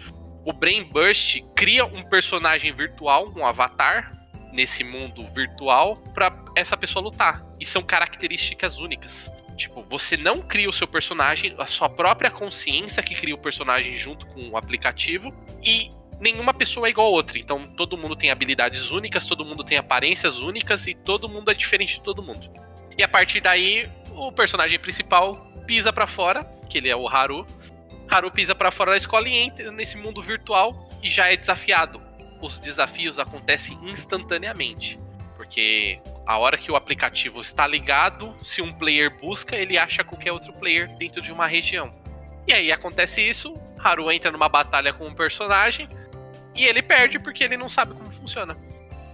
o Brain Burst cria um personagem virtual, um avatar, nesse mundo virtual, para essa pessoa lutar. E são características únicas. Tipo, você não cria o seu personagem, a sua própria consciência que cria o personagem junto com o aplicativo. E nenhuma pessoa é igual a outra. Então todo mundo tem habilidades únicas, todo mundo tem aparências únicas e todo mundo é diferente de todo mundo. E a partir daí, o personagem principal pisa para fora, que ele é o Haru. Haru pisa para fora da escola e entra nesse mundo virtual e já é desafiado. Os desafios acontecem instantaneamente, porque a hora que o aplicativo está ligado, se um player busca, ele acha qualquer outro player dentro de uma região. E aí acontece isso, Haru entra numa batalha com um personagem, e ele perde porque ele não sabe como funciona.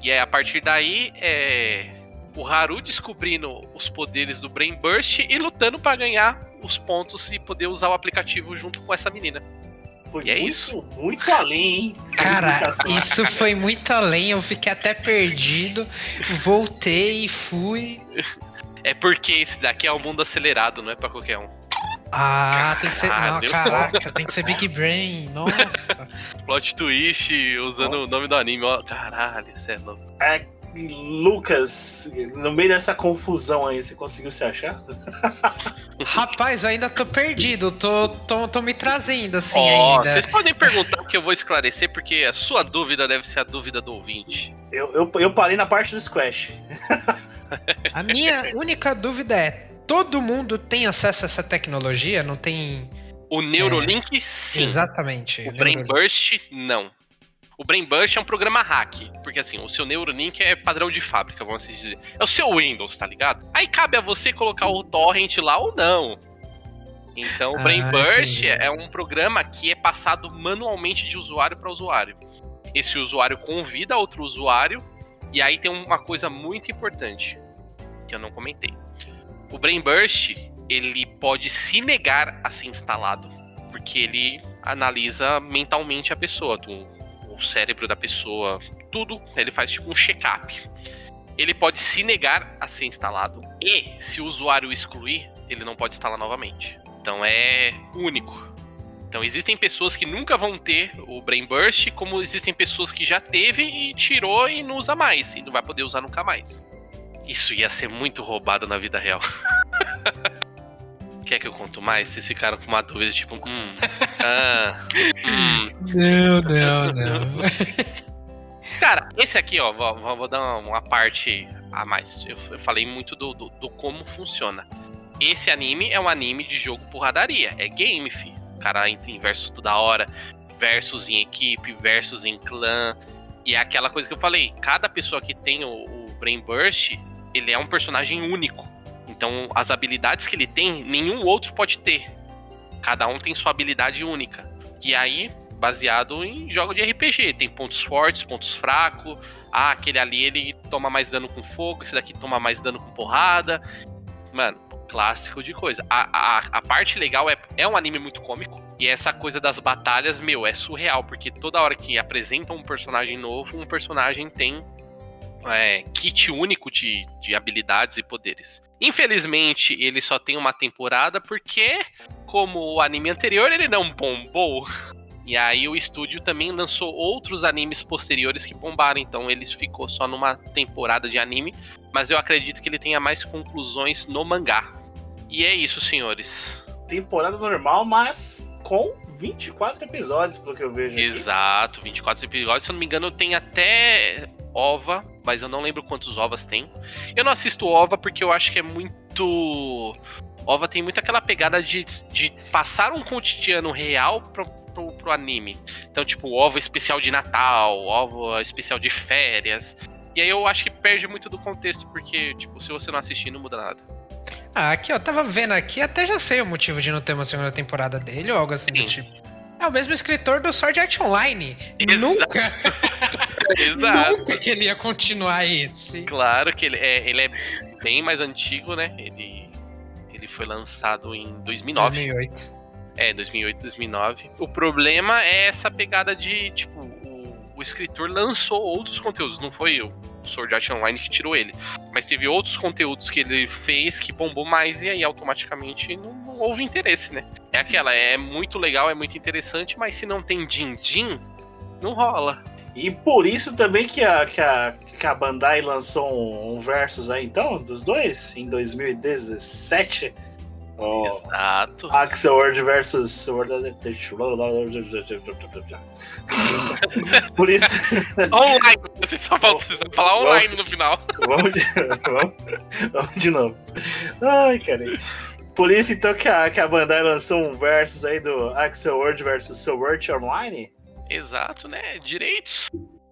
E é a partir daí é o Haru descobrindo os poderes do Brain Burst e lutando para ganhar os pontos e poder usar o aplicativo junto com essa menina. Foi E é muito, isso. muito além, hein? Cara, isso foi muito além, eu fiquei até perdido. Voltei e fui. É porque esse daqui é o mundo acelerado, não é para qualquer um. Ah, tem que ser. Não, Caralho. caraca, tem que ser Big Brain. Nossa. [LAUGHS] Plot twist usando o nome do anime. Ó, caralho, isso é louco. É, Lucas, no meio dessa confusão aí, você conseguiu se achar? Rapaz, eu ainda tô perdido. Tô, tô, tô me trazendo assim Ó, ainda. vocês podem perguntar que eu vou esclarecer, porque a sua dúvida deve ser a dúvida do ouvinte. Eu, eu, eu parei na parte do Squash. A minha única dúvida é: todo mundo tem acesso a essa tecnologia? Não tem. O Neurolink, sim. Exatamente. O Brain Burst, não. O Brain Burst é um programa hack. Porque assim, o seu Neurolink é padrão de fábrica, vamos assim dizer. É o seu Windows, tá ligado? Aí cabe a você colocar o torrent lá ou não. Então, o Ah, Brain Burst entendi. é um programa que é passado manualmente de usuário para usuário. Esse usuário convida outro usuário. E aí tem uma coisa muito importante que eu não comentei. O Brain Burst, ele pode se negar a ser instalado, porque ele analisa mentalmente a pessoa, do, o cérebro da pessoa, tudo, ele faz tipo um check-up. Ele pode se negar a ser instalado e, se o usuário excluir, ele não pode instalar novamente. Então é único. Então existem pessoas que nunca vão ter o Brain Burst, como existem pessoas que já teve e tirou e não usa mais, e não vai poder usar nunca mais. Isso ia ser muito roubado na vida real. [LAUGHS] Quer que eu conto mais? Vocês ficaram com uma dúvida, tipo, hum, [LAUGHS] ah, hum. Não, não, não. [LAUGHS] Cara, esse aqui, ó, vou, vou- dar uma, uma parte a mais. Eu, eu falei muito do, do, do como funciona. Esse anime é um anime de jogo porradaria. É game, fi. O cara entra em versus toda hora, versus em equipe, versus em clã. E é aquela coisa que eu falei: cada pessoa que tem o, o Brain Burst, ele é um personagem único. Então, as habilidades que ele tem, nenhum outro pode ter. Cada um tem sua habilidade única. E aí, baseado em jogo de RPG. Tem pontos fortes, pontos fracos. Ah, aquele ali ele toma mais dano com fogo, esse daqui toma mais dano com porrada. Mano, clássico de coisa. A, a, a parte legal é, é um anime muito cômico. E essa coisa das batalhas, meu, é surreal. Porque toda hora que apresentam um personagem novo, um personagem tem é, kit único de, de habilidades e poderes. Infelizmente, ele só tem uma temporada porque como o anime anterior ele não bombou, e aí o estúdio também lançou outros animes posteriores que bombaram, então ele ficou só numa temporada de anime, mas eu acredito que ele tenha mais conclusões no mangá. E é isso, senhores. Temporada normal, mas com 24 episódios, pelo que eu vejo. aqui. Exato, 24 episódios. Se eu não me engano, tem até OVA, mas eu não lembro quantos OVAs tem. Eu não assisto OVA porque eu acho que é muito. OVA tem muito aquela pegada de, de passar um cotidiano real pro, pro, pro anime. Então, tipo, OVA especial de Natal, OVA especial de férias. E aí eu acho que perde muito do contexto, porque, tipo, se você não assistir, não muda nada. Ah, aqui, ó, tava vendo aqui, até já sei o motivo de não ter uma segunda temporada dele ou algo assim do Sim. tipo. É o mesmo escritor do Sword Art Online. Exato. Nunca, [LAUGHS] Exato. nunca que ele ia continuar esse. Claro que ele é, ele é bem mais antigo, né? Ele, ele foi lançado em 2009. 2008. É, 2008, 2009. O problema é essa pegada de, tipo, o, o escritor lançou outros conteúdos, não foi o Sword Art Online que tirou ele. Mas teve outros conteúdos que ele fez que bombou mais e aí automaticamente não, não houve interesse, né? É aquela, é muito legal, é muito interessante, mas se não tem din-din, não rola. E por isso também que a, que a, que a Bandai lançou um, um versus aí, então, dos dois, em 2017. Exato. Axel versus World [LAUGHS] Por isso, Online, você só falta você só falar online no final. vamos de, vamos, vamos de novo. Ai, cara. Por isso, então, que a, que a Bandai lançou um versus aí do Axel Word versus Sword Art Online. Exato, né? Direitos.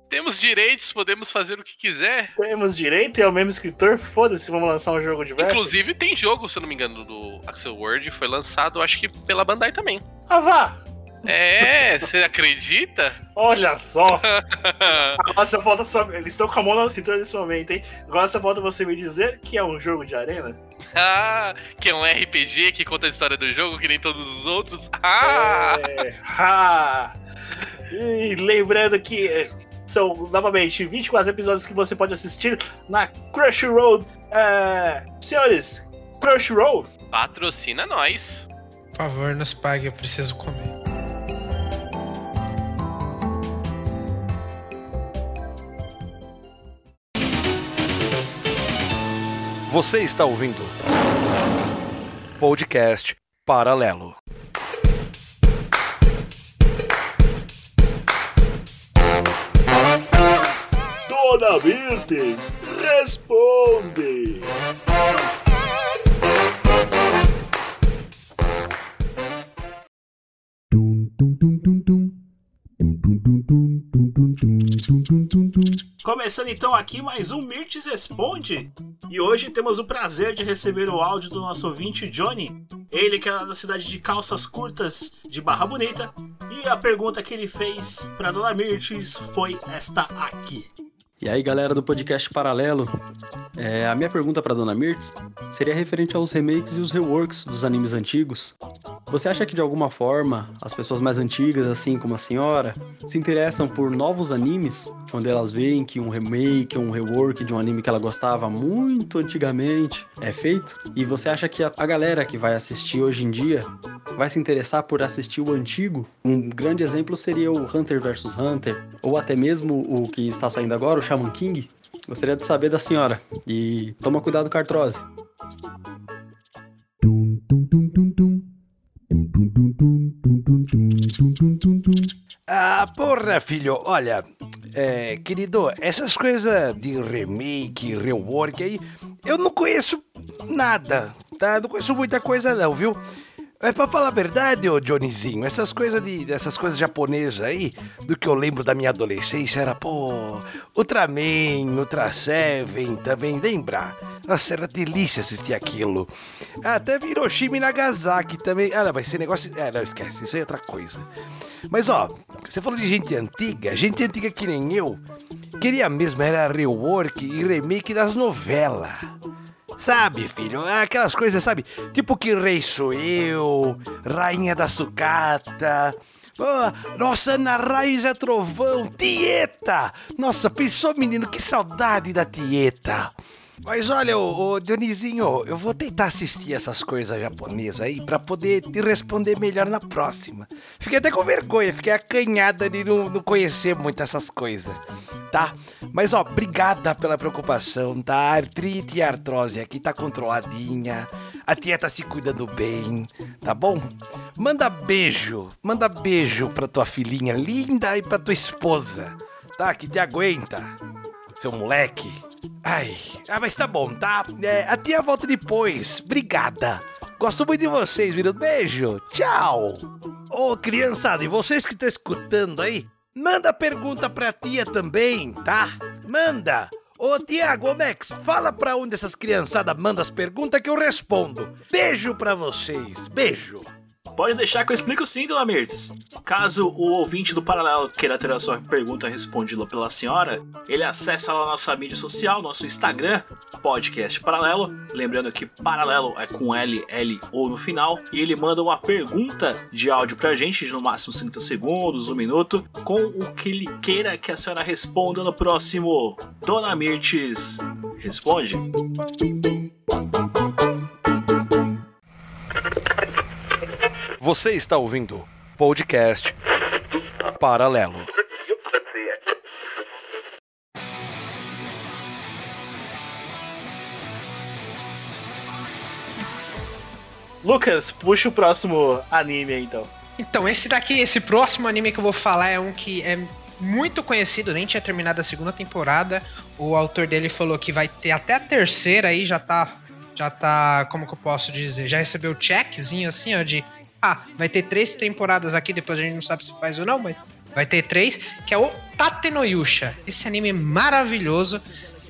Temos direitos, podemos fazer o que quiser. Temos direito e é o mesmo escritor. Foda-se, vamos lançar um jogo de versus. Inclusive tem jogo, se eu não me engano, do Axel Word, foi lançado, acho que pela Bandai também. Ah, vá! É, você acredita? Olha só! [LAUGHS] Agora só falta só. Eles estão com a mão na cintura nesse momento, hein? Agora só falta você me dizer que é um jogo de arena. Ah, que é um RPG que conta a história do jogo, que nem todos os outros. Ah! É, ha! E lembrando que são, novamente, 24 episódios que você pode assistir na Crunchyroll. É, senhores, Crunchyroll, Patrocina nós. Por favor, nos pague, eu preciso comer. Você está ouvindo podcast paralelo. Dona Mirtes, responde! Começando então aqui mais um Mirtes Responde. E hoje temos o prazer de receber o áudio do nosso ouvinte Johnny. Ele que é da cidade de Calças Curtas, de Barra Bonita. E a pergunta que ele fez para Dona Mirtes foi esta aqui. E aí, galera do podcast Paralelo, é, a minha pergunta para Dona Mirtz seria referente aos remakes e os reworks dos animes antigos. Você acha que de alguma forma as pessoas mais antigas, assim como a senhora, se interessam por novos animes, onde elas veem que um remake um rework de um anime que ela gostava muito antigamente é feito? E você acha que a, a galera que vai assistir hoje em dia vai se interessar por assistir o antigo? Um grande exemplo seria o Hunter vs Hunter, ou até mesmo o que está saindo agora, o Shaman King. Gostaria de saber da senhora. E toma cuidado com a artrose. Ah, porra, filho, olha, é, querido, essas coisas de remake, rework aí, eu não conheço nada, tá? Não conheço muita coisa não, viu? É pra falar a verdade, ô Johnnyzinho, essas coisas de. essas coisas japonesas aí, do que eu lembro da minha adolescência, era, pô, Ultraman, Ultra Seven, também lembra? Nossa, era delícia assistir aquilo. Até Hiroshima e Nagasaki também. Ah, não, mas esse negócio. É, não, esquece, isso aí é outra coisa. Mas ó, você falou de gente antiga, gente antiga que nem eu, queria mesmo era rework e remake das novelas. Sabe, filho, aquelas coisas, sabe? Tipo que rei sou eu, rainha da sucata. Oh, nossa, Ana Raiz é trovão, Tieta! Nossa, pensou, menino, que saudade da Tieta. Mas olha, ô, ô, Dionizinho, eu vou tentar assistir essas coisas japonesas aí pra poder te responder melhor na próxima. Fiquei até com vergonha, fiquei acanhada de não, não conhecer muito essas coisas, tá? Mas ó, obrigada pela preocupação, tá? Artrite e artrose aqui tá controladinha, a tia tá se cuidando bem, tá bom? Manda beijo, manda beijo pra tua filhinha linda e pra tua esposa, tá? Que te aguenta, seu moleque. Ai, ah, mas tá bom, tá? É, a tia volta depois. Obrigada. Gosto muito de vocês, viu? Beijo. Tchau. Ô, criançada, e vocês que estão escutando aí, manda pergunta pra tia também, tá? Manda. Ô, Tiago, Max, fala pra onde essas criançadas mandam as perguntas que eu respondo. Beijo pra vocês. Beijo. Pode deixar que eu explico sim, dona Mirtz. Caso o ouvinte do Paralelo queira ter a sua pergunta respondida pela senhora, ele acessa lá nossa mídia social, nosso Instagram, podcast Paralelo. Lembrando que Paralelo é com L, L ou no final. E ele manda uma pergunta de áudio pra gente, de no máximo 30 segundos, um minuto, com o que ele queira que a senhora responda no próximo. Dona Mirtz, responde. Você está ouvindo podcast Paralelo. Lucas, puxa o próximo anime aí, então. Então, esse daqui, esse próximo anime que eu vou falar é um que é muito conhecido, nem tinha terminado a segunda temporada. O autor dele falou que vai ter até a terceira aí, já tá. Já tá, como que eu posso dizer? Já recebeu o checkzinho assim, ó, de. Ah, vai ter três temporadas aqui, depois a gente não sabe se faz ou não, mas vai ter três, que é o Tate no Yusha. Esse anime maravilhoso.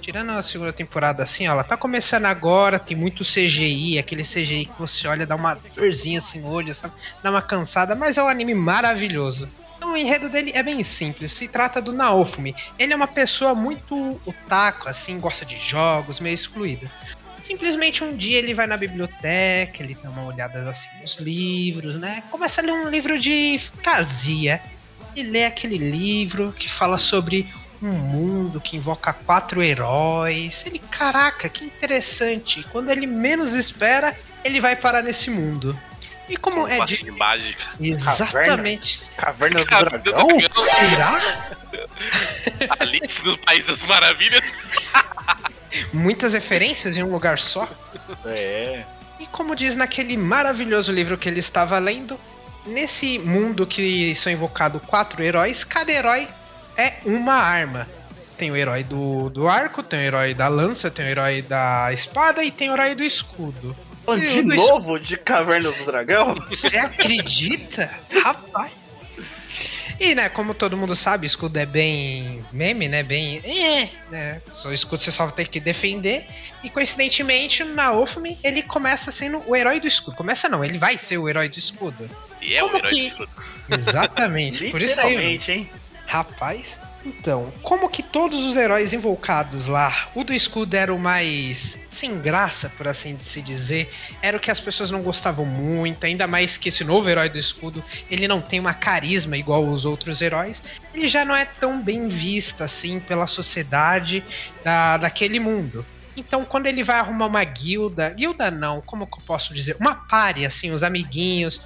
Tirando a segunda temporada assim, ó, ela tá começando agora, tem muito CGI, aquele CGI que você olha, dá uma dorzinha assim no olho, sabe? Dá uma cansada, mas é um anime maravilhoso. Então, o enredo dele é bem simples, se trata do Naofumi. Ele é uma pessoa muito otaku, assim, gosta de jogos, meio excluída. Simplesmente um dia ele vai na biblioteca, ele dá uma olhada assim nos livros, né? Começa a ler um livro de fantasia. E lê aquele livro que fala sobre um mundo que invoca quatro heróis. Ele, caraca, que interessante. Quando ele menos espera, ele vai parar nesse mundo. E como é de. de mágica. Exatamente. Caverna do Caverna do Dragão? Dragão. Será? [LAUGHS] Alice no País das Maravilhas. [LAUGHS] Muitas referências em um lugar só. É. E como diz naquele maravilhoso livro que ele estava lendo, nesse mundo que são invocados quatro heróis, cada herói é uma arma. Tem o herói do, do arco, tem o herói da lança, tem o herói da espada e tem o herói do escudo. De novo de Caverna do Dragão? Você acredita? Rapaz. E, né, como todo mundo sabe, escudo é bem meme, né? Bem. É, né? Só escudo você só tem que defender. E coincidentemente, na Ofumi, ele começa sendo o herói do escudo. Começa não, ele vai ser o herói do escudo. E é o Como herói que- do escudo. Exatamente. Por isso aí. Hein? Rapaz. Então, como que todos os heróis invocados lá, o do escudo era o mais sem graça, por assim se dizer, era o que as pessoas não gostavam muito, ainda mais que esse novo herói do escudo, ele não tem uma carisma igual os outros heróis, ele já não é tão bem visto assim pela sociedade da, daquele mundo. Então, quando ele vai arrumar uma guilda, guilda não, como que eu posso dizer? Uma pare, assim, os amiguinhos,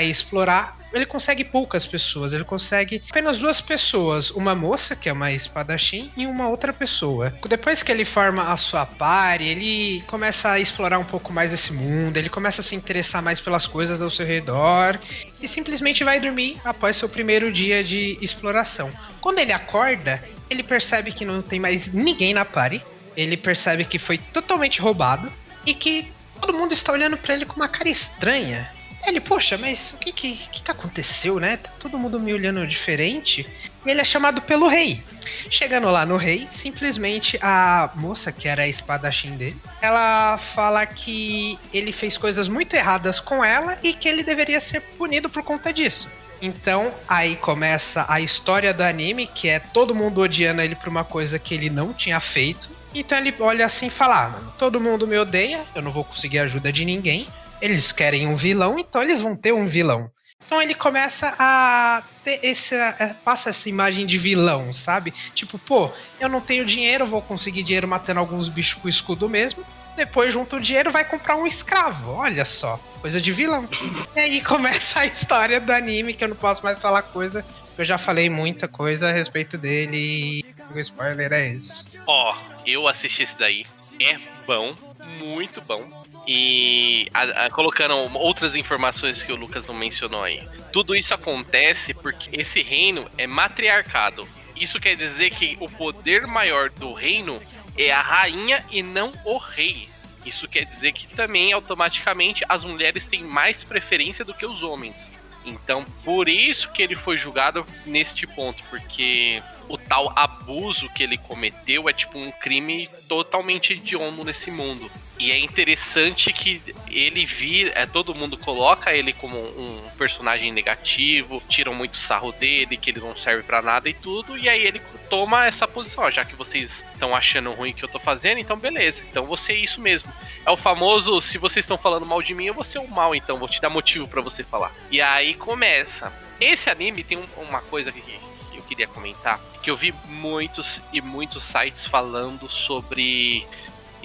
ir explorar, ele consegue poucas pessoas, ele consegue apenas duas pessoas, uma moça, que é uma espadachim, e uma outra pessoa. Depois que ele forma a sua pare, ele começa a explorar um pouco mais esse mundo, ele começa a se interessar mais pelas coisas ao seu redor, e simplesmente vai dormir após seu primeiro dia de exploração. Quando ele acorda, ele percebe que não tem mais ninguém na pare, ele percebe que foi totalmente roubado, e que todo mundo está olhando pra ele com uma cara estranha. Ele, poxa, mas o que que, que aconteceu, né? Tá todo mundo me olhando diferente. E ele é chamado pelo rei. Chegando lá no rei, simplesmente a moça, que era a espadachim dele, ela fala que ele fez coisas muito erradas com ela e que ele deveria ser punido por conta disso. Então, aí começa a história do anime, que é todo mundo odiando ele por uma coisa que ele não tinha feito. Então ele olha assim e fala: ah, mano, todo mundo me odeia, eu não vou conseguir ajuda de ninguém. Eles querem um vilão, então eles vão ter um vilão. Então ele começa a ter esse. é, passa essa imagem de vilão, sabe? Tipo, pô, eu não tenho dinheiro, vou conseguir dinheiro matando alguns bichos com escudo mesmo. Depois junta o dinheiro vai comprar um escravo. Olha só, coisa de vilão. e aí começa a história do anime, que eu não posso mais falar coisa. Eu já falei muita coisa a respeito dele e o spoiler é esse. Ó, eu assisti esse daí. É bom, muito bom. E a- a- colocando outras informações que o Lucas não mencionou aí. Tudo isso acontece porque esse reino é matriarcado. Isso quer dizer que o poder maior do reino é a rainha e não o rei. Isso quer dizer que também automaticamente as mulheres têm mais preferência do que os homens. Então, por isso que ele foi julgado neste ponto, porque o tal abuso que ele cometeu é tipo um crime totalmente hediondo nesse mundo. E é interessante que ele vir, é, todo mundo coloca ele como um personagem negativo, tiram muito sarro dele, que ele não serve pra nada e tudo, e aí ele toma essa posição, ó, já que vocês estão achando ruim o que eu tô fazendo, então beleza, então você é isso mesmo. É o famoso, se vocês estão falando mal de mim, eu vou ser o mal, então vou te dar motivo pra você falar. E aí começa. Esse anime tem um- uma coisa que, que eu queria comentar, que eu vi muitos e muitos sites falando sobre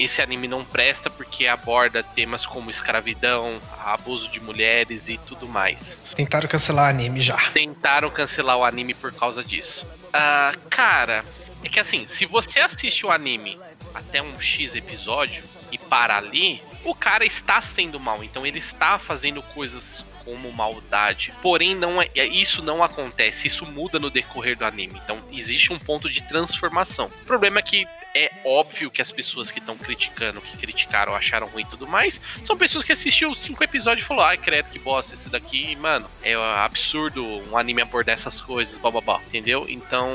esse anime não presta porque aborda temas como escravidão, abuso de mulheres e tudo mais. Tentaram cancelar o anime já. Tentaram cancelar o anime por causa disso. Ah, cara, é que assim, se você assiste o anime até um X episódio e para ali, o cara está sendo mal, então ele está fazendo coisas como maldade. Porém, não é, isso não acontece, isso muda no decorrer do anime. Então, existe um ponto de transformação. O problema é que é óbvio que as pessoas que estão criticando, que criticaram, acharam ruim e tudo mais, são pessoas que assistiram cinco episódios e falaram, ai, credo, que bosta, esse daqui, mano, é absurdo um anime abordar essas coisas, bababá, entendeu? Então,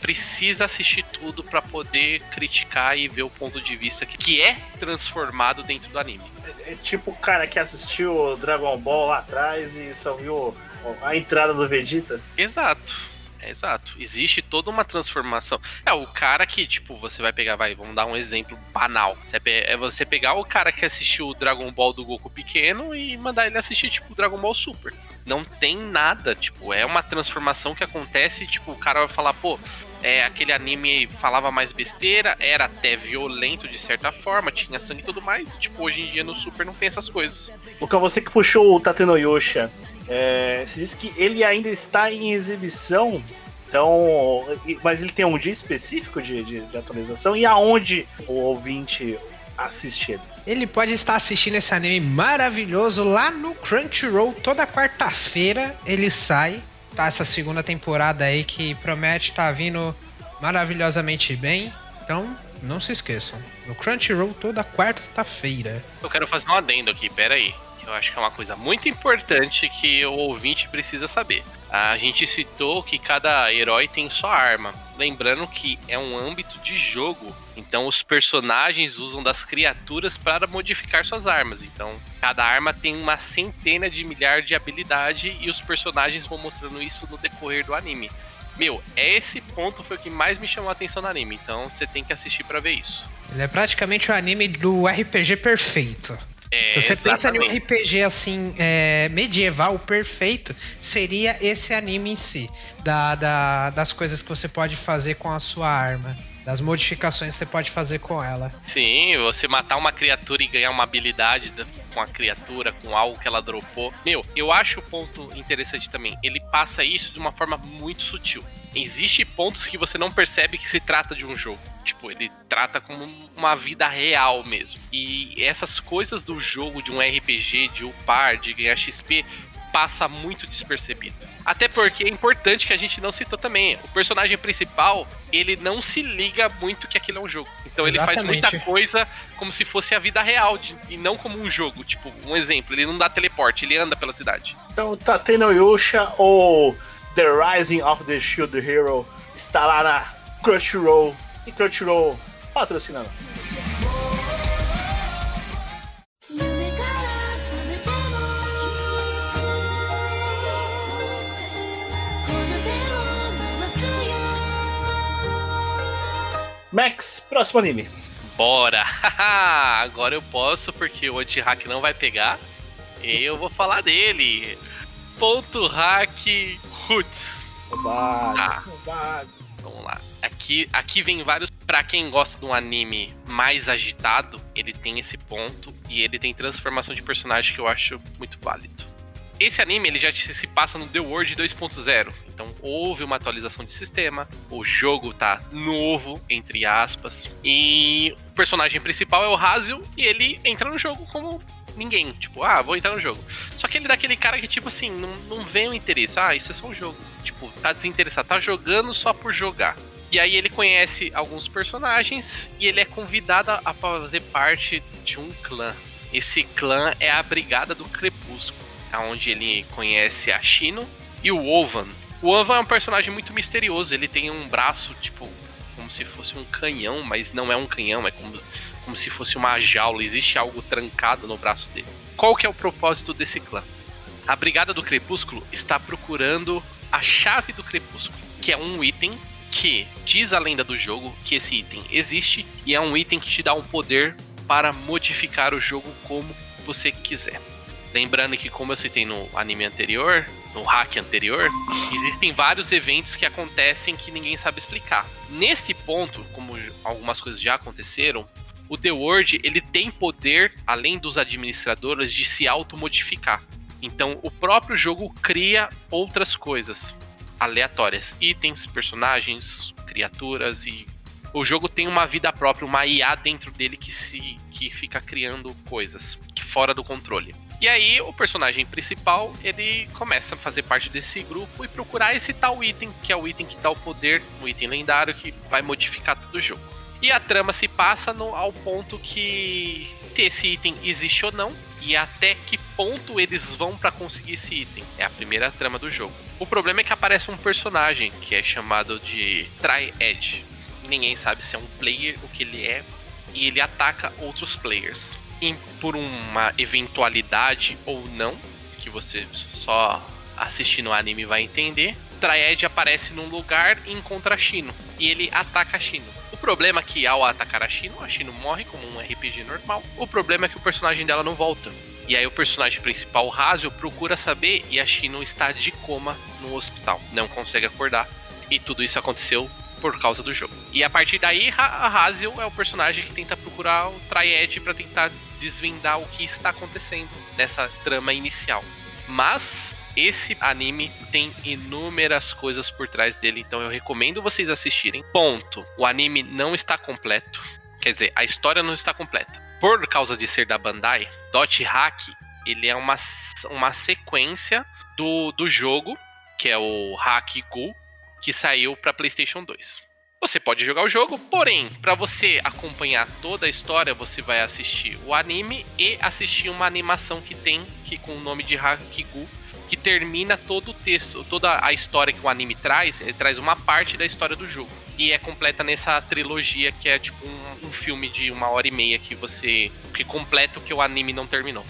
precisa assistir tudo pra poder criticar e ver o ponto de vista que, que é transformado dentro do anime. É tipo o cara que assistiu Dragon Ball lá atrás e só viu a entrada do Vegeta. Exato. É, exato. Existe toda uma transformação. É, o cara que, tipo, você vai pegar, vai, vamos dar um exemplo banal. É você pegar o cara que assistiu o Dragon Ball do Goku pequeno e mandar ele assistir, tipo, o Dragon Ball Super. Não tem nada, tipo, é uma transformação que acontece, tipo, o cara vai falar, pô, é, aquele anime falava mais besteira, era até violento de certa forma, tinha sangue e tudo mais. e, Tipo, hoje em dia no Super não tem essas coisas. Luca, você que puxou o Tateno Yosha, é, você disse que ele ainda está em exibição, então, mas ele tem um dia específico de, de- de atualização e aonde o ouvinte assiste ele? Ele pode estar assistindo esse anime maravilhoso lá no Crunchyroll toda quarta-feira. Ele sai, tá? Essa segunda temporada aí que promete estar vindo maravilhosamente bem. Então, não se esqueçam. No Crunchyroll toda quarta-feira. Eu quero fazer um adendo aqui, pera aí. Que eu acho que é uma coisa muito importante que o ouvinte precisa saber. A gente citou que cada herói tem sua arma. Lembrando que é um âmbito de jogo. Então os personagens usam das criaturas para modificar suas armas. Então cada arma tem uma centena de milhar de habilidade e os personagens vão mostrando isso no decorrer do anime. Meu, esse ponto foi o que mais me chamou a atenção no anime. Então você tem que assistir para ver isso. Ele é praticamente o anime do RPG perfeito. É, Se você pensa em um exatamente. RPG assim, é, medieval perfeito, seria esse anime em si. Da, da- das coisas que você pode fazer com a sua arma. Das modificações que você pode fazer com ela. Sim, você matar uma criatura e ganhar uma habilidade da- com a criatura, com algo que ela dropou. Meu, eu acho o ponto interessante também. Ele passa isso de uma forma muito sutil. Existem pontos que você não percebe que se trata de um jogo. Tipo, ele trata como uma vida real mesmo. E essas coisas do jogo, de um RPG, de upar, de ganhar XP, passa muito despercebido. Até porque é importante que a gente não citou também. O personagem principal, ele não se liga muito que aquilo é um jogo. Então ele faz Exatamente. muita coisa como se fosse a vida real de- e não como um jogo. Tipo, um exemplo, ele não dá teleporte, ele anda pela cidade. Então, Tateno Yosha ou The Rising of the Shield Hero está lá na Crunchyroll e Crunchyroll patrocinando. Max, próximo anime. Bora! [LAUGHS] Agora eu posso, porque o anti-hack não vai pegar. E eu vou falar dele. Ponto hack Roots. Roubado, ah. roubado. Vamos lá. Aqui, aqui vem vários. Pra quem gosta de um anime mais agitado, ele tem esse ponto e ele tem transformação de personagem que eu acho muito válido. Esse anime ele já se passa no The World 2.0. Então houve uma atualização de sistema, o jogo tá novo, entre aspas, e o personagem principal é o Hazio e ele entra no jogo como ninguém. Tipo, ah, vou entrar no jogo. Só que ele é daquele cara que, tipo assim, não, não vê o interesse. Ah, isso é só um jogo. Tipo, tá desinteressado, tá jogando só por jogar. E aí ele conhece alguns personagens e ele é convidado a fazer parte de um clã. Esse clã é a Brigada do Crepúsculo, onde ele conhece a Shino e o Ovan. O Ovan é um personagem muito misterioso, ele tem um braço, tipo, como se fosse um canhão, mas não é um canhão, é como, como se fosse uma jaula, existe algo trancado no braço dele. Qual que é o propósito desse clã? A Brigada do Crepúsculo está procurando a chave do Crepúsculo, que é um item que diz a lenda do jogo que esse item existe e é um item que te dá um poder para modificar o jogo como você quiser. Lembrando que, como eu citei no anime anterior, no hack anterior, existem vários eventos que acontecem que ninguém sabe explicar. Nesse ponto, como algumas coisas já aconteceram, o The World ele tem poder, além dos administradores, de se automodificar. Então, o próprio jogo cria outras coisas aleatórias, itens, personagens, criaturas e o jogo tem uma vida própria, uma IA dentro dele que se que fica criando coisas fora do controle. E aí o personagem principal, ele começa a fazer parte desse grupo e procurar esse tal item, que é o item que dá o poder, um item lendário que vai modificar todo o jogo. E a trama se passa no, ao ponto que se esse item existe ou não e até que ponto eles vão para conseguir esse item. É a primeira trama do jogo. O problema é que aparece um personagem que é chamado de Tri-Edge. Ninguém sabe se é um player, o que ele é, e ele ataca outros players. E por uma eventualidade ou não, que você só assistindo o anime vai entender, Triad aparece num lugar e encontra Shino. E ele ataca Shino. O problema é que ao atacar a Shino, a Shino morre como um RPG normal. O problema é que o personagem dela não volta. E aí o personagem principal, o Hazio, procura saber e a Shino está de coma no hospital. Não consegue acordar. E tudo isso aconteceu por causa do jogo. E a partir daí, a Hazio é o personagem que tenta procurar o Triad para tentar desvendar o que está acontecendo nessa trama inicial. Mas esse anime tem inúmeras coisas por trás dele, então eu recomendo vocês assistirem. Ponto. O anime não está completo. Quer dizer, a história não está completa. Por causa de ser da Bandai, Dot Hack, ele é uma, uma sequência do, do jogo, que é o Hack Go, que saiu para PlayStation 2. Você pode jogar o jogo, porém, para você acompanhar toda a história, você vai assistir o anime e assistir uma animação que tem que com o nome de Hakigu, que termina todo o texto, toda a história que o anime traz, ele traz uma parte da história do jogo. E é completa nessa trilogia que é tipo um, um filme de uma hora e meia que você que completa o que o anime não terminou.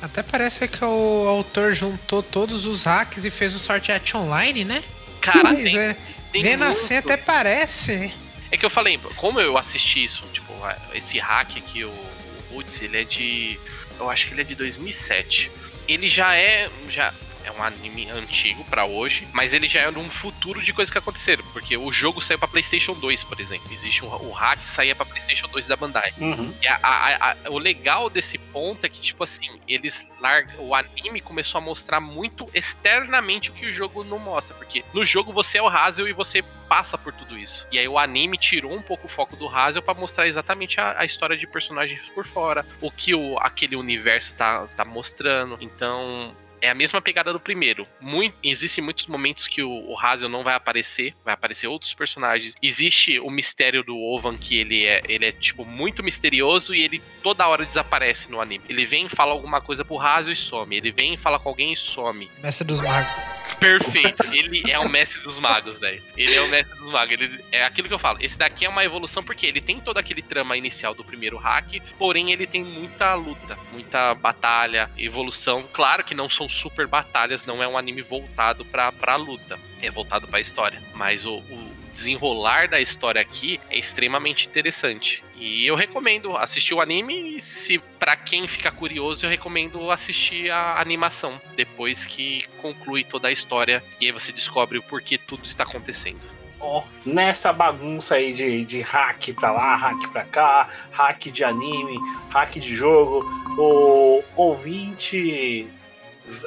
Até parece que o autor juntou todos os hacks e fez o Sorteat online, né? Cara, Mas tem, é, tem vendo muito- assim até parece. É que eu falei, como eu assisti isso, tipo, esse hack aqui, o, o Roots, ele é de. Eu acho que ele é de 2007. Ele já é. Já é um anime antigo pra hoje, mas ele já é num futuro de coisas que aconteceram. Porque o jogo saiu pra PlayStation 2, por exemplo. Existe um, o hack saía pra PlayStation 2 da Bandai. Uhum. E a- a- a- o legal desse ponto é que, tipo assim, eles largam. O anime começou a mostrar muito externamente o que o jogo não mostra. Porque no jogo você é o Hazel e você passa por tudo isso. E aí o anime tirou um pouco o foco do Hazel pra mostrar exatamente a, a história de personagens por fora. O que o, aquele universo tá, tá mostrando. Então. É a mesma pegada do primeiro. Muito, existem muitos momentos que o, o Hazel não vai aparecer, vai aparecer outros personagens. Existe o mistério do Ovan, que ele é, ele é tipo muito misterioso e ele toda hora desaparece no anime. Ele vem, fala alguma coisa pro Hazel e some. Ele vem, fala com alguém e some. Mestre dos magos. Perfeito. Ele é o mestre dos magos, velho. Ele é o mestre dos magos. Ele, é aquilo que eu falo. Esse daqui é uma evolução porque ele tem todo aquele trama inicial do primeiro hack, porém ele tem muita luta, muita batalha, evolução. Claro que não são super batalhas, não é um anime voltado pra, pra luta. É voltado pra história. Mas o, o- desenrolar da história aqui é extremamente interessante. E eu recomendo assistir o anime e se para quem ficar curioso, eu recomendo assistir a animação depois que conclui toda a história e aí você descobre o porquê tudo está acontecendo. Ó, nessa bagunça aí de, de hack pra lá, hack pra cá, hack de anime, hack de jogo, o ouvinte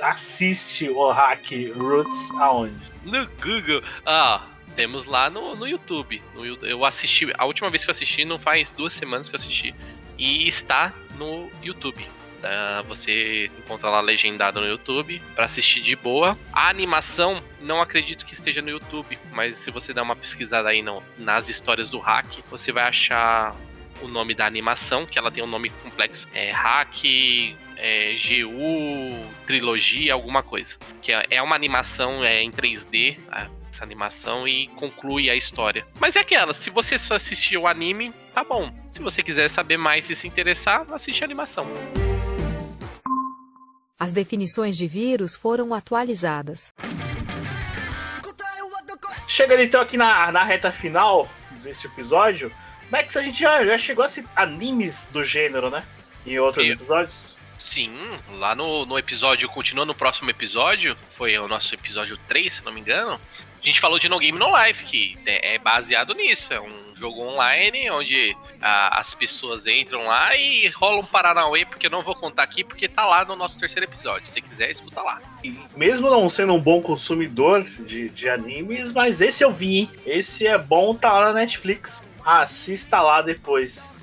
assiste o hack Roots aonde? No Google. Ah, temos lá no, no YouTube. No eu assisti. A última vez que eu assisti não faz duas semanas que eu assisti. E está no YouTube. Ah, você encontra lá legendado no YouTube para assistir de boa. A animação, não acredito que esteja no YouTube, mas se você dar uma pesquisada aí no- nas histórias do hack, você vai achar o nome da animação, que ela tem um nome complexo. É hack, é, GU, trilogia, alguma coisa. Que é- é uma animação é, em 3D, a- essa animação, e conclui a história. Mas é aquela, se você só assistir o anime, tá bom. Se você quiser saber mais e se interessar, assiste a animação. As definições de vírus foram atualizadas. Chegando então aqui na, na reta final desse episódio, Max, a gente já, já chegou a citar animes do gênero, né? Em outros Eu- episódios. Sim, lá no, no episódio, continuando no próximo episódio, foi o nosso episódio 3, se não me engano. A gente falou de No Game No Life, que é é baseado nisso. É um jogo online onde ah, as pessoas entram lá e rolam um Paranauê, porque eu não vou contar aqui, porque tá lá no nosso terceiro episódio. Se você quiser, escuta lá. E mesmo não sendo um bom consumidor de, de animes, mas esse eu vi, hein? Esse é bom, tá lá na Netflix. Assista lá depois.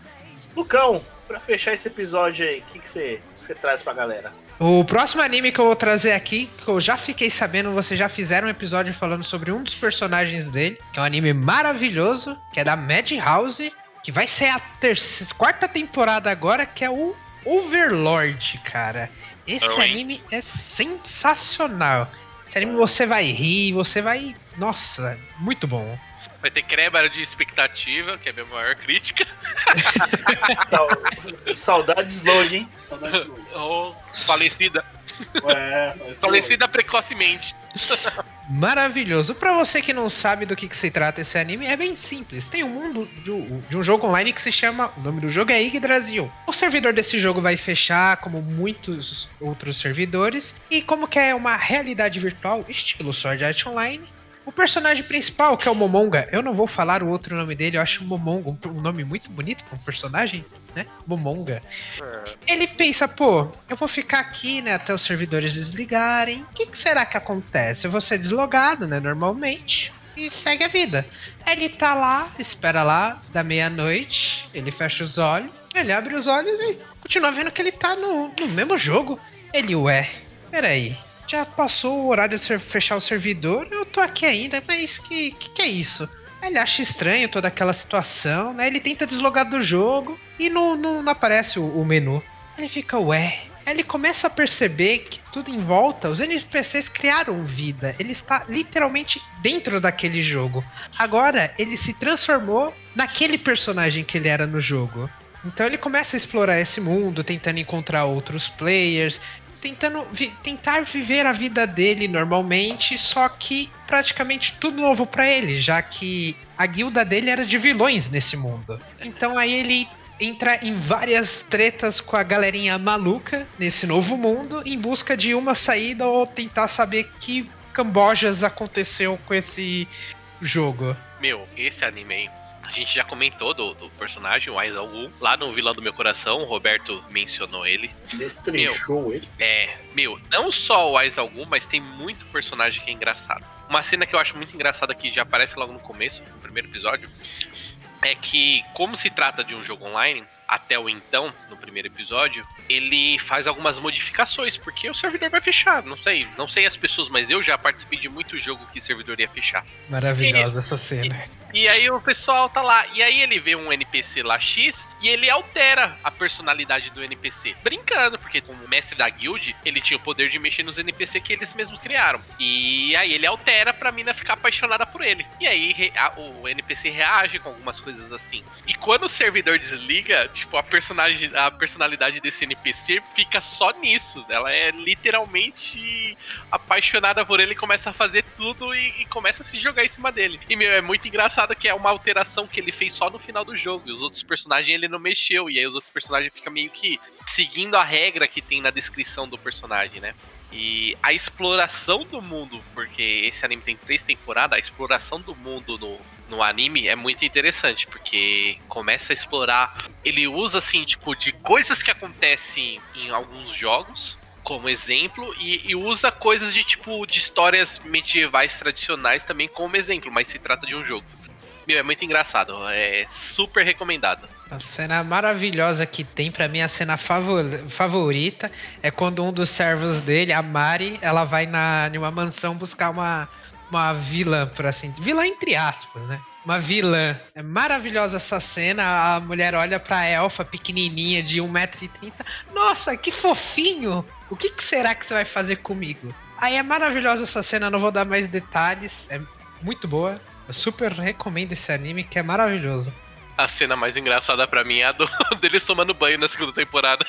Lucão, pra fechar esse episódio aí, o que que você traz pra galera? O próximo anime que eu vou trazer aqui, que eu já fiquei sabendo, vocês já fizeram um episódio falando sobre um dos personagens dele, que é um anime maravilhoso, que é da Madhouse, que vai ser a terceira, quarta temporada agora, que é o Overlord, cara. Esse anime é sensacional. Esse anime você vai rir, você vai. Nossa, muito bom. Vai ter quebra de expectativa, que é a minha maior crítica. Saudades longe, hein? Saudades longe. [LAUGHS] Ou falecida. É, ser Falecida precocemente. Maravilhoso. Pra você que não sabe do que, que se trata esse anime, é bem simples. Tem um mundo de, um- de um jogo online que se chama. O nome do jogo é Yggdrasil. O servidor desse jogo vai fechar, como muitos outros servidores. E como que é uma realidade virtual, estilo Sword Art Online. O personagem principal, que é o Momonga, eu não vou falar o outro nome dele, eu acho o Momonga um, nome muito bonito pra um personagem, né? Momonga. Ele pensa, pô, eu vou ficar aqui, né, até os servidores desligarem. O que, que será que acontece? Eu vou ser deslogado, né, normalmente. E segue a vida. Ele tá lá, espera lá, da meia-noite, ele fecha os olhos, ele abre os olhos e continua vendo que ele tá no, no mesmo jogo. Ele, ué, peraí. Já passou o horário de fechar o servidor, eu tô aqui ainda, mas que, que que é isso? Ele acha estranho toda aquela situação, né? Ele tenta deslogar do jogo e não, não, não aparece o, o menu. Ele fica, ué. Ele começa a perceber que tudo em volta, os NPCs criaram vida. Ele está literalmente dentro daquele jogo. Agora, ele se transformou naquele personagem que ele era no jogo. Então ele começa a explorar esse mundo, tentando encontrar outros players, tentando vi- tentar viver a vida dele normalmente, só que praticamente tudo novo pra ele, já que a guilda dele era de vilões nesse mundo. Então aí ele entra em várias tretas com a galerinha maluca nesse novo mundo em busca de uma saída ou tentar saber que cambojas aconteceu com esse jogo. Meu, esse anime aí, a gente já comentou do, do personagem, o Aizawu, lá no Vilão do Meu Coração, o Roberto mencionou ele. Destrechou ele. É, meu, não só o Aizawu, mas tem muito personagem que é engraçado. Uma cena que eu acho muito engraçada que já aparece logo no começo, no primeiro episódio, é que, como se trata de um jogo online, até o então, no primeiro episódio, ele faz algumas modificações, porque o servidor vai fechar, não sei, não sei as pessoas, mas eu já participei de muito jogo que servidor ia fechar. Maravilhosa essa cena. E aí o pessoal tá lá, e aí ele vê um NPC lá X e ele altera a personalidade do NPC. Brincando, porque como mestre da guild, ele tinha o poder de mexer nos NPC que eles mesmos criaram. E aí ele altera pra mina ficar apaixonada por ele. E aí o NPC reage com algumas coisas assim. E quando o servidor desliga, tipo, a personagem, a personalidade desse NPC fica só nisso. Ela é literalmente apaixonada por ele, começa a fazer tudo e, e começa a se jogar em cima dele. E meu, é muito engraçado que é uma alteração que ele fez só no final do jogo. E os outros personagens ele não mexeu. E aí os outros personagens ficam meio que seguindo a regra que tem na descrição do personagem, né? E a exploração do mundo, porque esse anime tem três temporadas, a exploração do mundo no, no anime é muito interessante, porque começa a explorar. Ele usa, assim, tipo, de coisas que acontecem em alguns jogos, como exemplo, e, e usa coisas de, tipo, de histórias medievais tradicionais também como exemplo, mas se trata de um jogo. Meu, é muito engraçado, é super recomendado. A cena maravilhosa que tem, pra mim, a cena favor- favorita é quando um dos servos dele, a Mari, ela vai na, em uma mansão buscar uma, uma vilã, por assim Vilã entre aspas, né? Uma vilã. É maravilhosa essa cena. A mulher olha pra elfa pequenininha de 1,30m. Nossa, que fofinho! O que, que será que você vai fazer comigo? Aí é maravilhosa essa cena, não vou dar mais detalhes. É muito boa. Eu super recomendo esse anime, que é maravilhoso. A cena mais engraçada pra mim é a do, [LAUGHS] deles tomando banho na segunda temporada.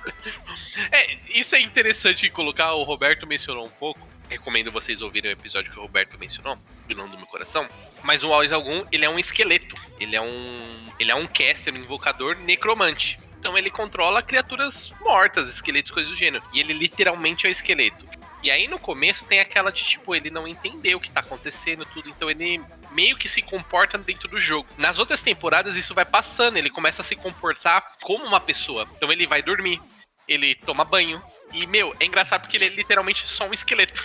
[LAUGHS] é, isso é interessante colocar, o Roberto mencionou um pouco. Recomendo vocês ouvirem o episódio que o Roberto mencionou, vilão do meu coração. Mas o Always Algum, ele é um esqueleto. Ele é um. Ele é um caster, um invocador necromante. Então ele controla criaturas mortas, esqueletos, coisas do gênero. E ele literalmente é um esqueleto. E aí no começo tem aquela de tipo, ele não entender o que tá acontecendo, tudo, então ele meio que se comporta dentro do jogo. Nas outras temporadas isso vai passando, ele começa a se comportar como uma pessoa. Então ele vai dormir, ele toma banho. E, meu, é engraçado porque ele é literalmente só um esqueleto.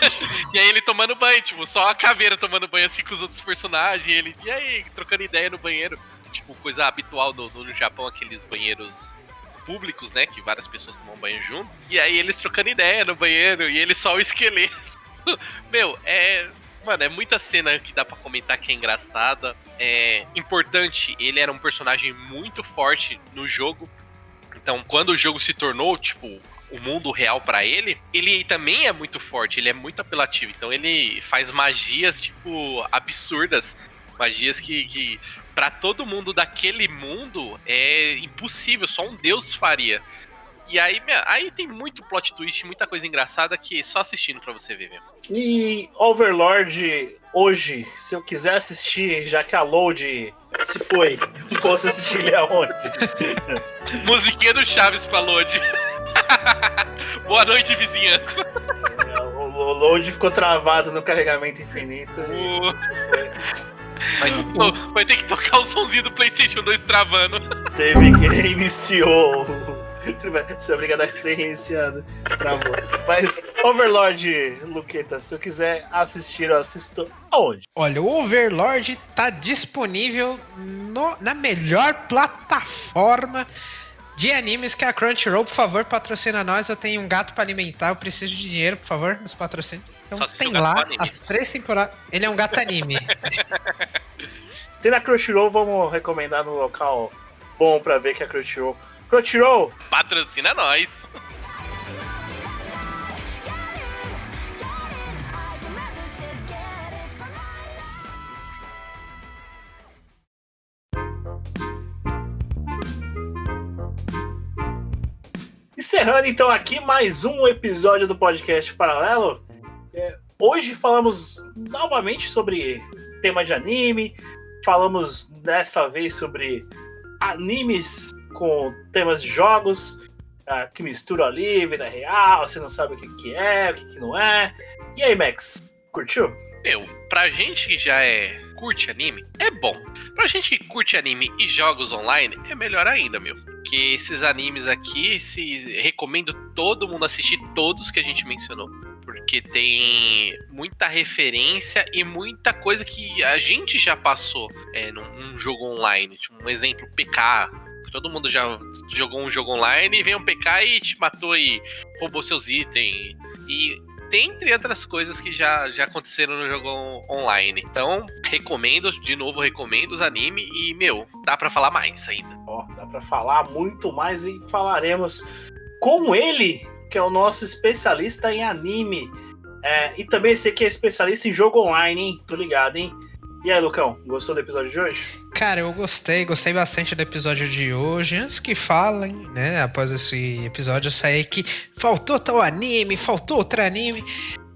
[LAUGHS] e aí ele tomando banho, tipo, só a caveira tomando banho assim com os outros personagens, e ele, e aí, trocando ideia no banheiro. Tipo, coisa habitual no, no Japão, aqueles banheiros públicos, né? Que várias pessoas tomam banho junto. E aí eles trocando ideia no banheiro e ele só o esqueleto. [LAUGHS] Meu, é. Mano, é muita cena que dá pra comentar que é engraçada. É importante, ele era um personagem muito forte no jogo. Então, quando o jogo se tornou, tipo, o mundo real pra ele, ele também é muito forte, ele é muito apelativo. Então, ele faz magias, tipo, absurdas. Magias que, que para todo mundo daquele mundo é impossível, só um deus faria. E aí, aí tem muito plot twist, muita coisa engraçada que é só assistindo pra você ver mesmo. E Overlord, hoje, se eu quiser assistir, já que a Load se foi, posso assistir ele aonde? [LAUGHS] Musiquinha do Chaves pra Load. [LAUGHS] Boa noite, vizinhança. O o Load ficou travado no carregamento infinito e Uh. se foi. Vai, [LAUGHS] vai ter que tocar o somzinho do PlayStation 2 travando. Teve que reiniciou. [LAUGHS] Você é obrigado a ser reiniciado. Travou. Mas, Overlord, Luqueta, se eu quiser assistir, eu assisto aonde? Olha, o Overlord tá disponível no- na melhor plataforma de animes que é a Crunchyroll. Por favor, patrocina nós. Eu tenho um gato pra alimentar. Eu preciso de dinheiro, por favor, nos patrocine. Então Só tem lá as três temporadas. Ele é um gato anime. [LAUGHS] Tem na Crunchyroll, vamos recomendar no local bom pra ver que a Crunchyroll. Crunchyroll, Patrocina nós. Encerrando então aqui mais um episódio do podcast Paralelo. É, hoje falamos novamente sobre tema de anime. Falamos dessa vez sobre animes com temas de jogos ah, que misturam ali, vida real, você não sabe o que, que é, o que, que não é. E aí, Max, curtiu? Meu, pra gente que já é curte anime, é bom. Pra gente que curte anime e jogos online, é melhor ainda, meu. Porque esses animes aqui, se recomendo todo mundo assistir todos que a gente mencionou. Porque tem muita referência e muita coisa que a gente já passou é, num, num jogo online. Tipo, um exemplo, PK. Todo mundo já jogou um jogo online e vem um PK e te matou e roubou seus itens. E dentre outras coisas que já, já aconteceram no jogo on- online. Então, recomendo, de novo, recomendo os anime e, meu, dá pra falar mais ainda. Ó, dá pra falar muito mais e falaremos com ele, que é o nosso especialista em anime. É, e também esse aqui é especialista em jogo online, hein? Tô ligado, hein? E aí, Lucão, gostou do episódio de hoje? Cara, eu gostei, gostei bastante do episódio de hoje. Antes que falem, né, após esse episódio saí que faltou tal anime, faltou outro anime.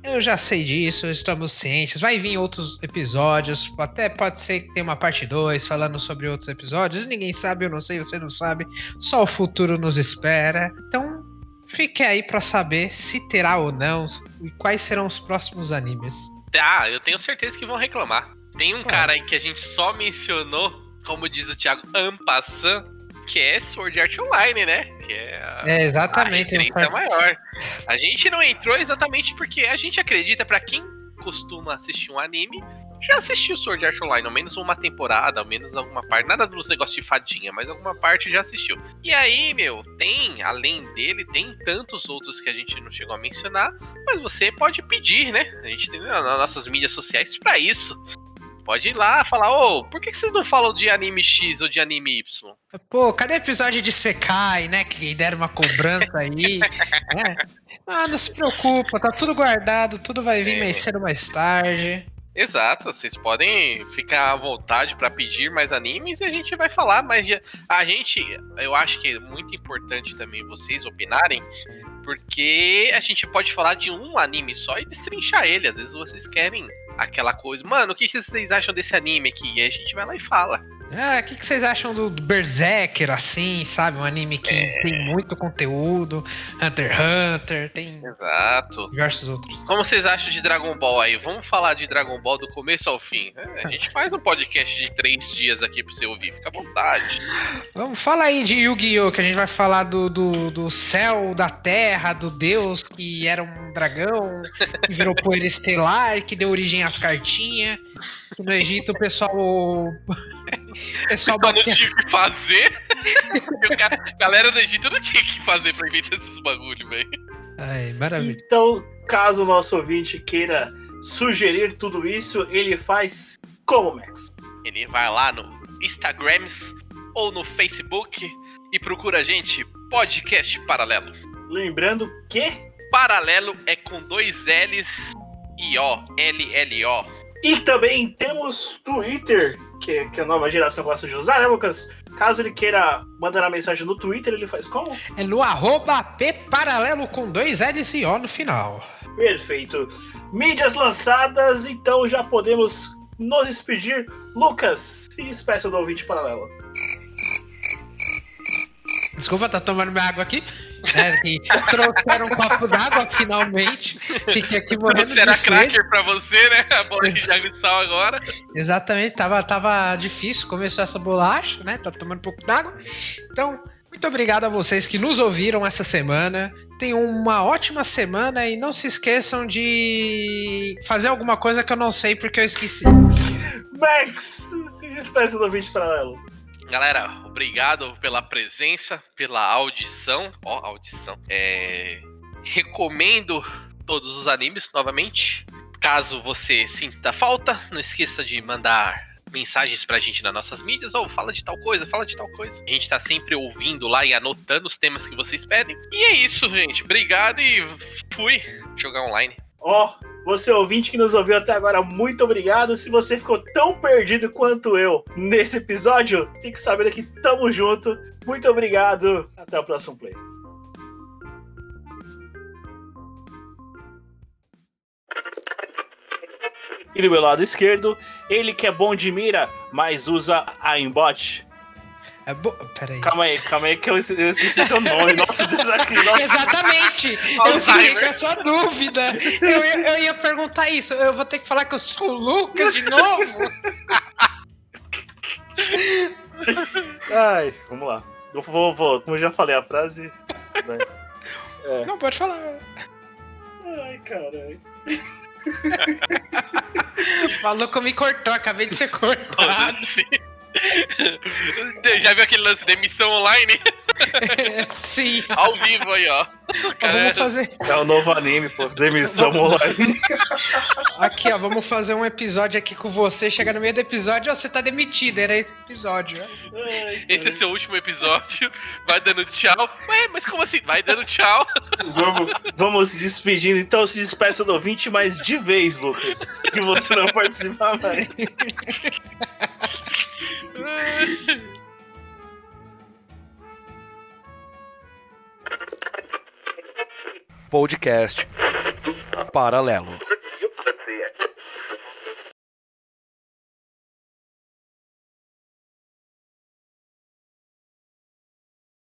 Eu já sei disso, estamos cientes. Vai vir outros episódios, até pode ser que tenha uma parte 2 falando sobre outros episódios. Ninguém sabe, eu não sei, você não sabe. Só o futuro nos espera. Então, fique aí pra saber se terá ou não e quais serão os próximos animes. Ah, eu tenho certeza que vão reclamar. Tem um Ah. cara aí que a gente só mencionou, como diz o Thiago, Ampassan, que é Sword Art Online, né? Que é a, É, exatamente. a referência maior. A gente não entrou exatamente porque a gente acredita, pra quem costuma assistir um anime, já assistiu Sword Art Online, ao menos uma temporada, ao menos alguma parte. Nada dos negócios de fadinha, mas alguma parte já assistiu. E aí, meu, tem, além dele, tem tantos outros que a gente não chegou a mencionar, mas você pode pedir, né? A gente tem nas nossas mídias sociais pra isso. Pode ir lá falar, ô, por que vocês não falam de anime X ou de anime Y? Pô, cadê o episódio de Sekai, né? Que deram uma cobrança aí. [LAUGHS] né? Ah, não se preocupa, tá tudo guardado, tudo vai vir É. mais cedo ou mais tarde. Exato, vocês podem ficar à vontade pra pedir mais animes e a gente vai falar, mas a gente, eu acho que é muito importante também vocês opinarem, porque a gente pode falar de um anime só e destrinchar ele. Às vezes vocês querem aquela coisa, mano, o que vocês acham desse anime aqui? E aí a gente vai lá e fala. Ah, o que, que vocês acham do, do Berserker, assim, sabe? Um anime que É. tem muito conteúdo. Hunter x Hunter, tem Exato. diversos outros. Como vocês acham de Dragon Ball aí? Vamos falar de Dragon Ball do começo ao fim. É, a gente faz um podcast de três dias aqui pra você ouvir, fica à vontade. Vamos falar aí de Yu-Gi-Oh! Que a gente vai falar do, do, do céu, da terra, do deus que era um dragão, que virou poeira estelar, que deu origem às cartinhas. No Egito o pessoal. Pessoal Só não tinha o que fazer. [LAUGHS] Cara- a galera do Egito não tinha o que fazer pra inventar esses bagulho, velho. Ai, maravilha. Então, caso o nosso ouvinte queira sugerir tudo isso, ele faz como, Max? Ele vai lá no Instagrams ou no Facebook e procura a gente, Podcast Paralelo. Lembrando que. Paralelo é com dois L's e O, L-L-O. E também temos Twitter, que, que a nova geração gosta de usar, né, Lucas? Caso ele queira mandar uma mensagem no Twitter, ele faz como? É no arroba P paralelo com dois L's e O no final. Perfeito. Mídias lançadas, então já podemos nos despedir. Lucas, se despeça do ouvinte paralelo. Desculpa, tá tomando minha água aqui. É, que trouxeram um copo d'água finalmente. Fiquei aqui morrendo Você era de sede. cracker pra você, né? A bola de água e sal agora. Exatamente, tava, tava difícil começar essa bolacha, né? Tá tomando um pouco d'água. Então, muito obrigado a vocês que nos ouviram essa semana. Tenham uma ótima semana e não se esqueçam de fazer alguma coisa que eu não sei porque eu esqueci. Max, se despeça do ouvinte paralelo. Galera, obrigado pela presença, pela audição. Ó, audição. É... Recomendo todos os animes novamente. Caso você sinta falta, não esqueça de mandar mensagens pra gente nas nossas mídias, ou fala de tal coisa, fala de tal coisa. A gente tá sempre ouvindo lá e anotando os temas que vocês pedem. E é isso, gente. Obrigado e fui jogar online. Ó, você ouvinte que nos ouviu até agora, muito obrigado. Se você ficou tão perdido quanto eu nesse episódio, fique sabendo que tamo junto. Muito obrigado. Até o próximo play. E do meu lado esquerdo, ele que é bom de mira, mas usa aimbot. É bo... Peraí. Calma aí, calma aí que eu esqueci eu esqueci seu nome. [LAUGHS] Nossa, nossa. Exatamente! Eu fiquei com essa dúvida. Eu ia, eu ia perguntar isso. Eu vou ter que falar que eu sou o Lucas de novo? Ai, vamos lá. Eu vou, vou, como eu já falei a frase. vai. É. Não, pode falar. Ai, caralho. O maluco me cortou, acabei de ser cortado. Já viu aquele lance de emissão online? [LAUGHS] Sim. Ao vivo aí, ó. Cara, Vamos fazer. É o novo anime, pô. Demissão online. Aqui, ó, vamos fazer um episódio aqui com você. Chega no meio do episódio, ó, você tá demitido. Era esse episódio. ó. Esse é seu último episódio. Vai dando tchau. Ué, mas como assim? Vai dando tchau. Vamos, vamos se despedindo. Então se despeça do ouvinte, mas de vez, Lucas. Que você não [LAUGHS] participa mais. [LAUGHS] Podcast Paralelo.